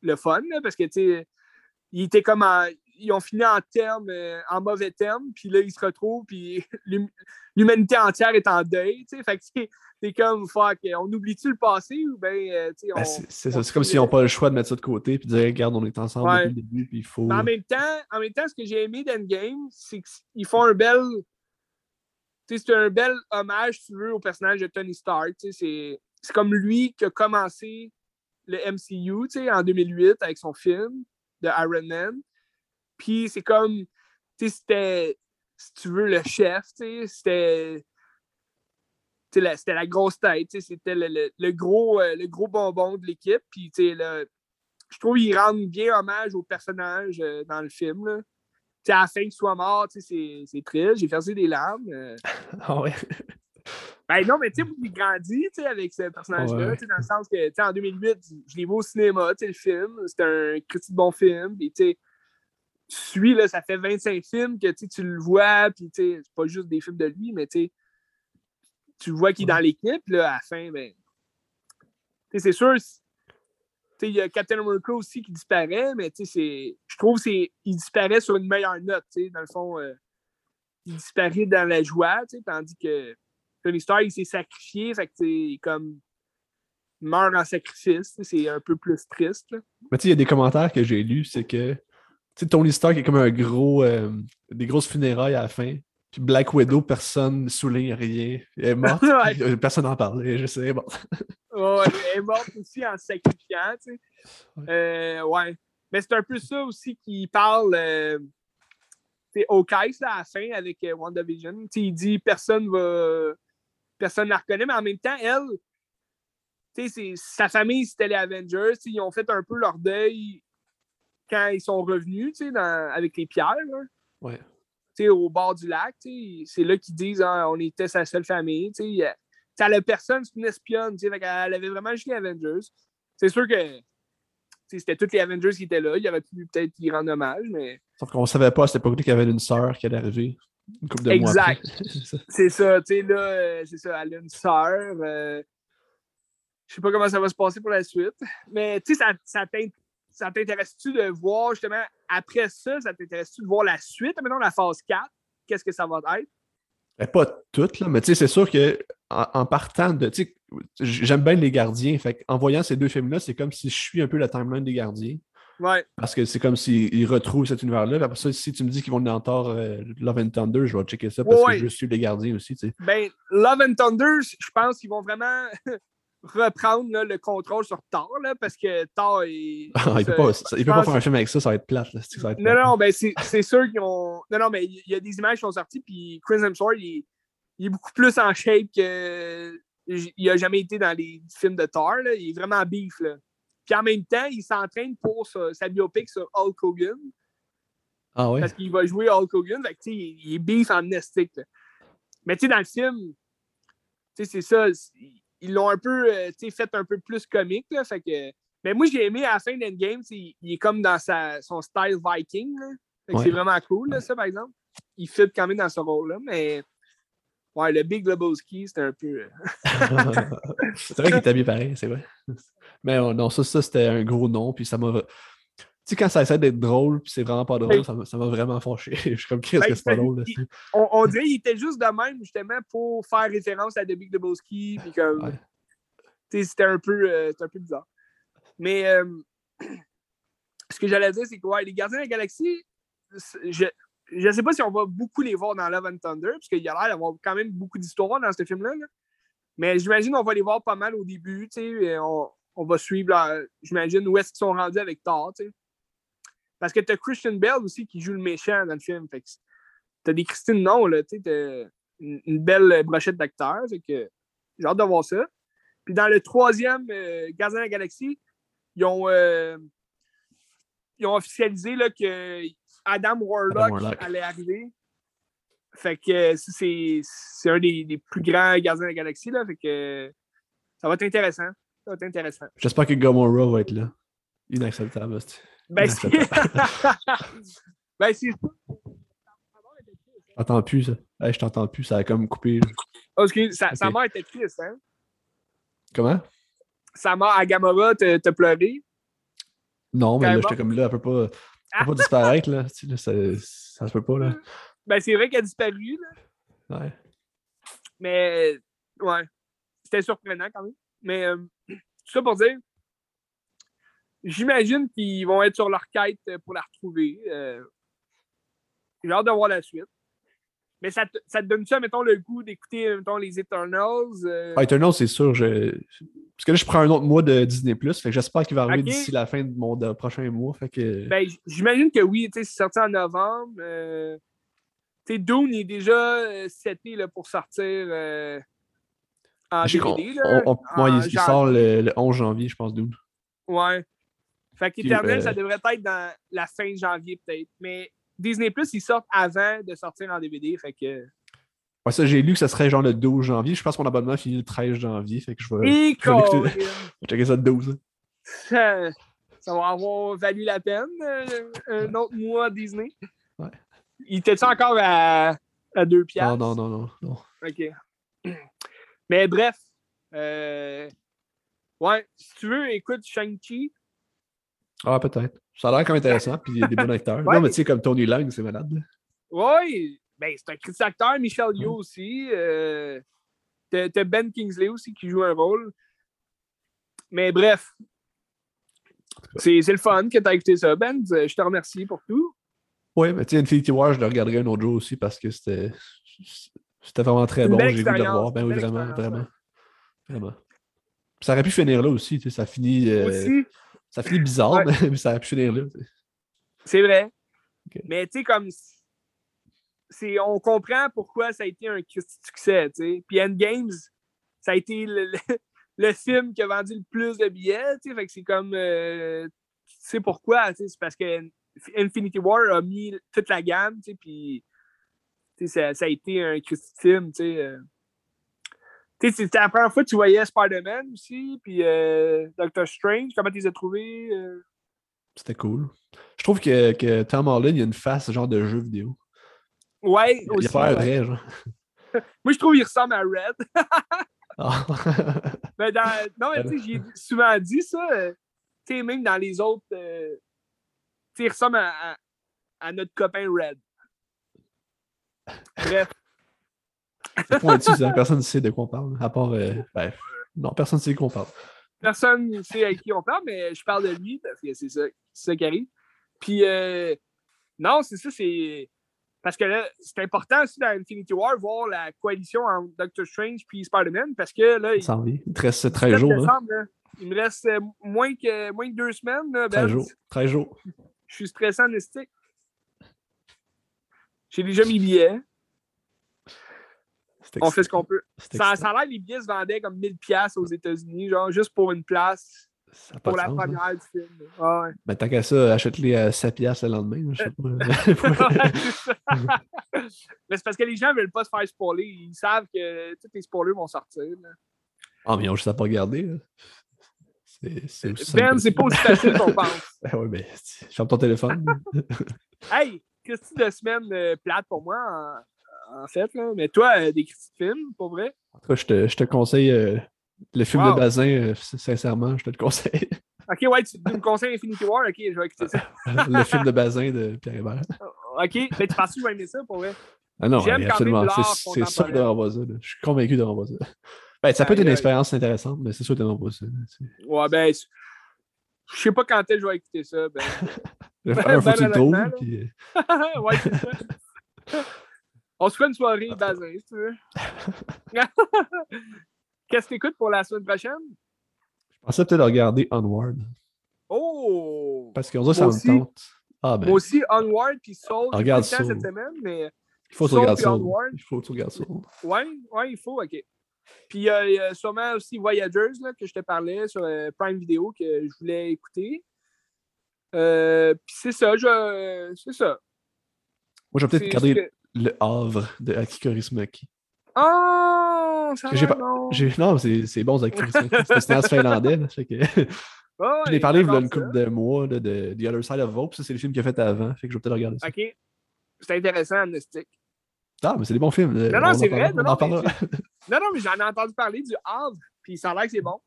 le fun, parce que ils étaient comme ils ont fini en termes, euh, en mauvais termes, puis là, ils se retrouvent, puis l'hum- l'humanité entière est en deuil, tu sais. Fait que c'est- comme, fuck, on oublie-tu le passé ou bien, euh, tu sais. Ben, c'est ça. C'est comme s'ils n'ont pas le choix de mettre ça de côté et de dire regarde, on est ensemble Ouais. depuis le début, puis il faut. Mais en même temps, en même temps, ce que j'ai aimé d'Endgame, c'est qu'ils font un bel. tu sais, C'est un bel hommage, si tu veux, au personnage de Tony Stark. tu sais, C'est c'est comme lui qui a commencé le MCU tu sais, en 2008 avec son film de Iron Man. Puis c'est comme. tu sais, C'était, si tu veux, le chef. tu sais, C'était. tu sais, la- C'était la grosse tête. tu sais, C'était le, le- le gros, euh, le gros bonbon de l'équipe. Puis, tu sais, je trouve qu'ils rendent bien hommage au personnage euh, dans le film. Là. Tu sais, à la fin qu'il soit mort, tu sais, c'est c'est triste. J'ai versé des larmes. euh. Ah ouais. Ben non, mais tu sais, il grandit tu sais, avec ce personnage-là, Ouais. tu sais, dans le sens que, tu sais, en 2008, je l'ai vu au cinéma, tu sais, le film. C'était un critique de bon film. Puis, tu sais, suis, là, ça fait 25 films que tu le vois, puis c'est pas juste des films de lui, mais tu vois qu'il est dans l'équipe, là, à la fin, ben. C'est sûr, il y a Captain America aussi qui disparaît, mais tu sais, c'est. Je trouve qu'il disparaît sur une meilleure note, dans le fond. euh, il disparaît dans la joie, tandis que Tony Stark, il s'est sacrifié, fait que, comme. meurt en sacrifice. C'est un peu plus triste. là. Mais tu sais, il y a des commentaires que j'ai lus, c'est que sais, Tony Stark est comme un gros. euh, des grosses funérailles à la fin. Puis Black Widow, personne ne souligne rien. Elle est morte. Ouais. euh, personne n'en parle. Et je sais, bon. Elle est morte aussi en se sacrifiant, tu sais. Ouais. Euh, ouais. Mais c'est un peu ça aussi qui parle. Euh, sais, Hawkeye, là, à la fin, avec WandaVision. Il dit personne va. Personne ne la reconnaît, mais en même temps, elle. C'est- sa famille, c'était les Avengers. Ils ont fait un peu leur deuil quand ils sont revenus, dans- avec les pierres, là. Ouais. au bord du lac. C'est là qu'ils disent hein, on était sa seule famille. tu sais. Euh, Ça la personne, c'est une espionne. fait qu'elle avait vraiment juste les Avengers. C'est sûr que c'était tous les Avengers qui étaient là. Il aurait pu peut-être y rendre hommage, mais Sauf qu'on savait pas à cette époque-là qu'il y avait une sœur qui allait arriver. Une couple de Exact. C'est ça. tu sais, Là, euh, c'est ça. Elle a une sœur. euh, je sais pas comment ça va se passer pour la suite. Mais tu sais, ça, ça t'in- ça t'intéresse-tu de voir justement après ça, ça t'intéresse-tu de voir la suite, maintenant la phase 4? Qu'est-ce que ça va être? Ben, pas toutes, là, mais tu sais, c'est sûr que en, en partant de. tu sais, J'aime bien les gardiens. Fait en voyant ces deux films-là, c'est comme si je suis un peu la timeline des gardiens. Ouais. Parce que c'est comme s'ils retrouvent cet univers-là. Après ça, si tu me dis qu'ils vont dans tort euh, Love and Thunder, je vais checker ça parce Ouais. que je suis les gardiens aussi. tu sais. Ben, Love and Thunder, je pense qu'ils vont vraiment reprendre là, le contrôle sur Thor, là, parce que Thor est. Ah, il peut pas, ça- il peut pas faire un film avec ça, ça va être plate. Là, va être Non, plate. non, ben c'est sûr qu'ils ont. Non, non, mais il y a des images qui sont sorties, puis Chris Hemsworth, il, est- il est beaucoup plus en shape que. Il a jamais été dans les films de Thor, là. Il est vraiment beef, là. Puis en même temps, il s'entraîne pour sa, sa biopic sur Hulk Hogan, Ah ouais? parce qu'il va jouer Hulk Hogan. Fait que, il, il est beef en nestique, là. Mais tu sais, dans le film, tu sais, c'est ça. Ils l'ont un peu, euh, fait un peu plus comique, là. Fait que. Mais moi, j'ai aimé à la fin d'Endgame, sais, il est comme dans sa, son style Viking, Ouais. c'est vraiment cool, là, ça, par exemple. Il fit quand même dans ce rôle-là, mais. Ouais, le Big Lebowski, c'était un peu. euh, c'est vrai qu'il était bien pareil, c'est vrai. Mais euh, non, ça, ça c'était un gros nom, puis ça m'a. Tu sais, quand ça essaie d'être drôle, puis c'est vraiment pas drôle, Oui. ça m'a- vraiment fâché. Je suis comme, qu'est-ce Ben, que c'est pas drôle? il- on, on dirait qu'il était juste de même, justement, pour faire référence à The Big Lebowski. Puis comme. Ouais. Tu sais, c'était un, peu, euh, un peu bizarre. Mais euh, ce que j'allais dire, c'est que ouais, les Gardiens de la Galaxie, je je sais pas si on va beaucoup les voir dans Love and Thunder, parce qu'il y a l'air d'avoir quand même beaucoup d'histoires dans ce film-là. là. Mais j'imagine qu'on va les voir pas mal au début. tu On, on va suivre, j'imagine, où est-ce qu'ils sont rendus avec Thor. tu sais. Parce que tu as Christian Bell aussi qui joue le méchant dans le film. Fait t'as des Christine Non, là, tu sais, t'as une, une belle brochette d'acteurs. Fait que j'ai hâte de voir ça. Puis dans le troisième euh, Gardien de la Galaxie, ils ont, euh, ils ont officialisé là, que Adam Warlock, Adam Warlock. allait arriver. Fait que euh, c'est un des, des plus grands gardiens de la galaxie. Là, fait que ça va être intéressant. Ça va être intéressant. J'espère que Gamora va être là. Inacceptable. C'est- Ben, c'est. ben, c'est. Je t'entends plus, ça. Hey, je t'entends plus, ça a comme coupé. Oh, excuse, sa, sa Ok. mère était triste, hein? Comment? Sa mère à Gamora te pleuré. Non, mais là, j'étais comme là, elle peut pas, elle peut pas disparaître, là. Tu sais, là, ça, ça se peut pas, là. Ben, c'est vrai qu'elle a disparu, là. Ouais. Mais, ouais. C'était surprenant quand même. Mais, euh, tout ça pour dire, j'imagine qu'ils vont être sur leur quête euh, pour la retrouver. Euh, J'ai hâte de voir la suite. Mais ça te, ça te donne ça, mettons, le goût d'écouter, mettons, les Eternals? euh, Ah, Eternal, c'est sûr. Je... Parce que là, je prends un autre mois de Disney+. Fait j'espère qu'il va arriver d'ici la fin de mon de- prochain mois. Fait que... Ben, j'imagine que oui, tu sais, c'est sorti en novembre. Euh, tu sais, Dune est déjà seté là, pour sortir en DVD. Là, on- on- ouais, en il, sort le, le 11 janvier, je pense, Dune. Ouais. Fait Puis, qu'Eternal, euh, ça devrait être dans la fin janvier, peut-être. Mais Disney Plus, ils sortent avant de sortir en DVD. Fait que. Ouais, ça, j'ai lu que ça serait genre le 12 janvier. Je pense que mon abonnement finit le 13 janvier. Fait que je vais, je vais checker ça le 12. là. ça, ça va avoir valu la peine, euh, un autre mois Disney. Ouais. Il était-tu encore à, à deux piastres? Non, non, non, non, non. OK. Mais bref. euh, Ouais, si tu veux, écoute Shang-Chi. Ah, peut-être. Ça a l'air même intéressant. Puis il y a des bons acteurs. Ouais. Non, mais tu sais, comme Tony Lang, c'est malade. Ouais, ben, c'est un critique acteur, Michel Yeoh aussi. Euh, t'as t'as Ben Kingsley aussi qui joue un rôle. Mais bref. C'est le fun que tu as écouté ça, Ben. Je te remercie pour tout. Ouais, mais tu sais, Infinity War, je le regarderai un autre jour aussi parce que c'était c'était vraiment très bon. J'ai vu de le revoir. Ben oui, vraiment, vraiment. Vraiment. Ça aurait pu finir là aussi, ça finit. euh, Aussi, ça finit bizarre, Ouais. mais ça aurait pu finir là. c'est vrai. Mais tu sais, comme. c'est On comprend pourquoi ça a été un succès, tu sais. Puis Endgames, ça a été le, le- le film qui a vendu le plus de billets, tu sais. Fait que c'est comme. euh, tu sais pourquoi, tu sais. C'est parce que Infinity War a mis toute la gamme, tu sais. Puis. tu sais, Ça, ça a été un film, tu sais. Tu sais, c'était la première fois que tu voyais Spider-Man aussi, puis euh, Doctor Strange. Comment tu les as trouvés? euh? C'était cool. Je trouve que, que Tom Holland, il a une face genre de jeu vidéo. Ouais, Il aussi. ouais. vrai, genre. Moi, je trouve qu'il ressemble à Red. Ah. Mais dans- non, mais tu sais, j'ai souvent dit ça. euh, tu sais, même dans les autres. euh, tu sais, il ressemble à, à- à notre copain Red. Bref. C'est pointu, ça. Personne ne sait de quoi on parle. À part. euh, ben, non, personne ne sait de quoi on parle. Personne ne sait à qui on parle, mais je parle de lui parce que c'est ça, qui arrive. Puis, euh, non, c'est ça, c'est. Parce que là, c'est important aussi dans Infinity War voir la coalition entre Doctor Strange puis Spider-Man parce que là, il. Il te reste 13 17 jours, hein? là, il me reste euh, moins, que, moins que deux semaines. Là, 13 Ben. jours. 13 jours. Je suis stressant en estique. J'ai déjà mes billets. On fait ce qu'on peut. Ça, ça a l'air les billets se vendaient comme 1000$ aux États-Unis, genre juste pour une place, Ça pour la sens, hein. première du film. Ah ouais. Ben, tant qu'à ça, achète-les à 7 piastres le lendemain. Je sais pas. Mais c'est parce que les gens veulent pas se faire spoiler. Ils savent que tous les spoilers vont sortir. là. Ah, mais ils ont juste à pas regarder. là. C'est Ben, que c'est pas aussi facile qu'on pense. Ben ouais, ben, ferme ton téléphone. Hey, Christy de semaine euh, plate pour moi, en, en fait. Là. Mais toi, euh, des Christy de films, pour vrai? En tout cas, je te, je te conseille euh, le film Wow. de Bazin, euh, sincèrement, je te le conseille. Ok, ouais, tu, me conseilles Infinity War? Ok, je vais écouter ça. le film de Bazin de Pierre Hébert. Ok, mais tu penses que je vais aimer ça, pour vrai? Ah non, J'aime absolument. C'est sûr de renvoyer ça. là. Je suis convaincu de renvoyer ça. Ben, ça peut être une expérience intéressante, mais c'est sûr de renvoyer ça. Ouais, ben, je sais pas quand est-ce que je vais écouter ça. Ben... Le Ben, faire, faut que tu le ben, trouves. puis, ouais, c'est ça. On se fait une soirée bazin, si tu veux. Qu'est-ce que t'écoutes pour la semaine prochaine? Je pensais peut-être regarder Onward. Oh! Parce qu'on ça Moi me tente. Ah ben, Moi aussi, Onward puis Soul. J'ai Regarde Soul. cette semaine, mais il faut que tu Soul regardes ça. Onward. Il faut que tu regardes ça. ouais, ouais, il faut, ok. Puis euh, il y a sûrement aussi Voyagers là, que je te parlais sur euh, Prime Video que je voulais écouter. Euh, puis c'est ça, je... c'est ça. Moi, je vais peut-être regarder Le Havre de Akiko Kaurismäki. Oh! Ça j'ai pas- bon. Non, c'est c'est bon, Akiko. C'est un cinéaste finlandais. là, fait que... Ouais, Je l'ai parlé il y a une couple de mois là, de The Other Side of Hope. Ça, c'est le film qu'il a fait avant. Fait que je vais peut-être regarder ça. OK. C'est intéressant, Amnestic. Ah, mais c'est des bons films. Non, On non, en c'est vrai. on Non, non, mais Non, non, mais j'en ai entendu parler du Havre, puis ça a l'air que c'est bon.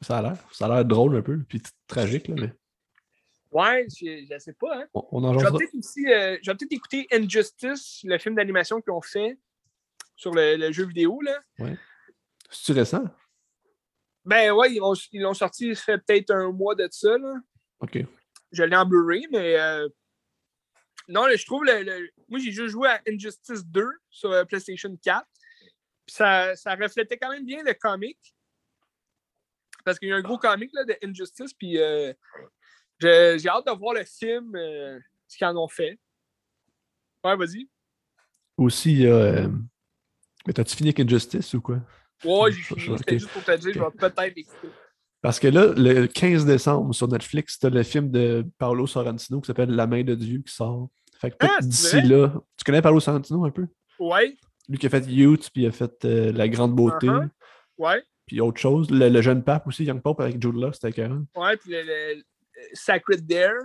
Ça a l'air. Ça a l'air drôle un peu, puis tragique, là, mais Ouais, je, je sais pas. Hein. on, on en Je vais peut-être aussi euh, je vais peut-être écouter Injustice, le film d'animation qu'ils ont fait sur le, le jeu vidéo. Là. C'est-tu récent? Ben ouais, ils l'ont sorti, ça fait peut-être un mois de ça. Là. OK. Je l'ai en Blu-ray, mais euh, non, je trouve le, le- Moi, j'ai juste joué à Injustice 2 sur euh, PlayStation 4. Puis ça, ça reflétait quand même bien le comic. Parce qu'il y a un gros comic là, de Injustice, puis euh, j'ai hâte de voir le film, euh, ce qu'ils en ont fait. Ouais, vas-y. Aussi, il y a. euh, Mais t'as-tu fini avec Injustice ou quoi? Ouais, j'ai fini. C'était juste pour te dire, je vais peut-être l'écouter. Parce que là, le 15 décembre sur Netflix, t'as le film de Paolo Sorrentino qui s'appelle La main de Dieu qui sort. Fait que Ah, d'ici là. Tu connais Paolo Sorrentino un peu? Ouais, Lui qui a fait Youth, puis il a fait euh, La Grande Beauté, Uh-huh. ouais, puis autre chose. Le, le jeune pape aussi, Young Pope avec Jude Law, c'était écœurant. ouais. Puis le Sacred Dare?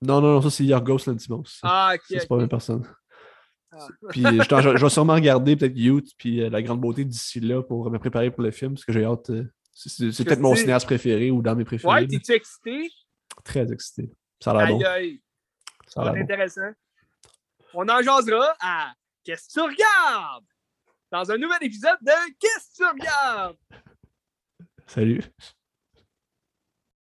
Non, non, non, ça c'est Yorgos Lantimos. Ah, ok. C'est pas la même personne. Ah. Puis je, vais sûrement regarder peut-être Youth puis euh, La Grande Beauté d'ici là pour me préparer pour le film parce que j'ai hâte. euh, c'est peut-être mon cinéaste préféré ou dans mes préférés. Ouais, t'es-tu excité? Très excité. Ça a l'air bon. Aïe. Ça a l'air bon. intéressant. On en jasera à Qu'est-ce que tu regardes? Dans un nouvel épisode de Qu'est-ce que tu regardes? Salut.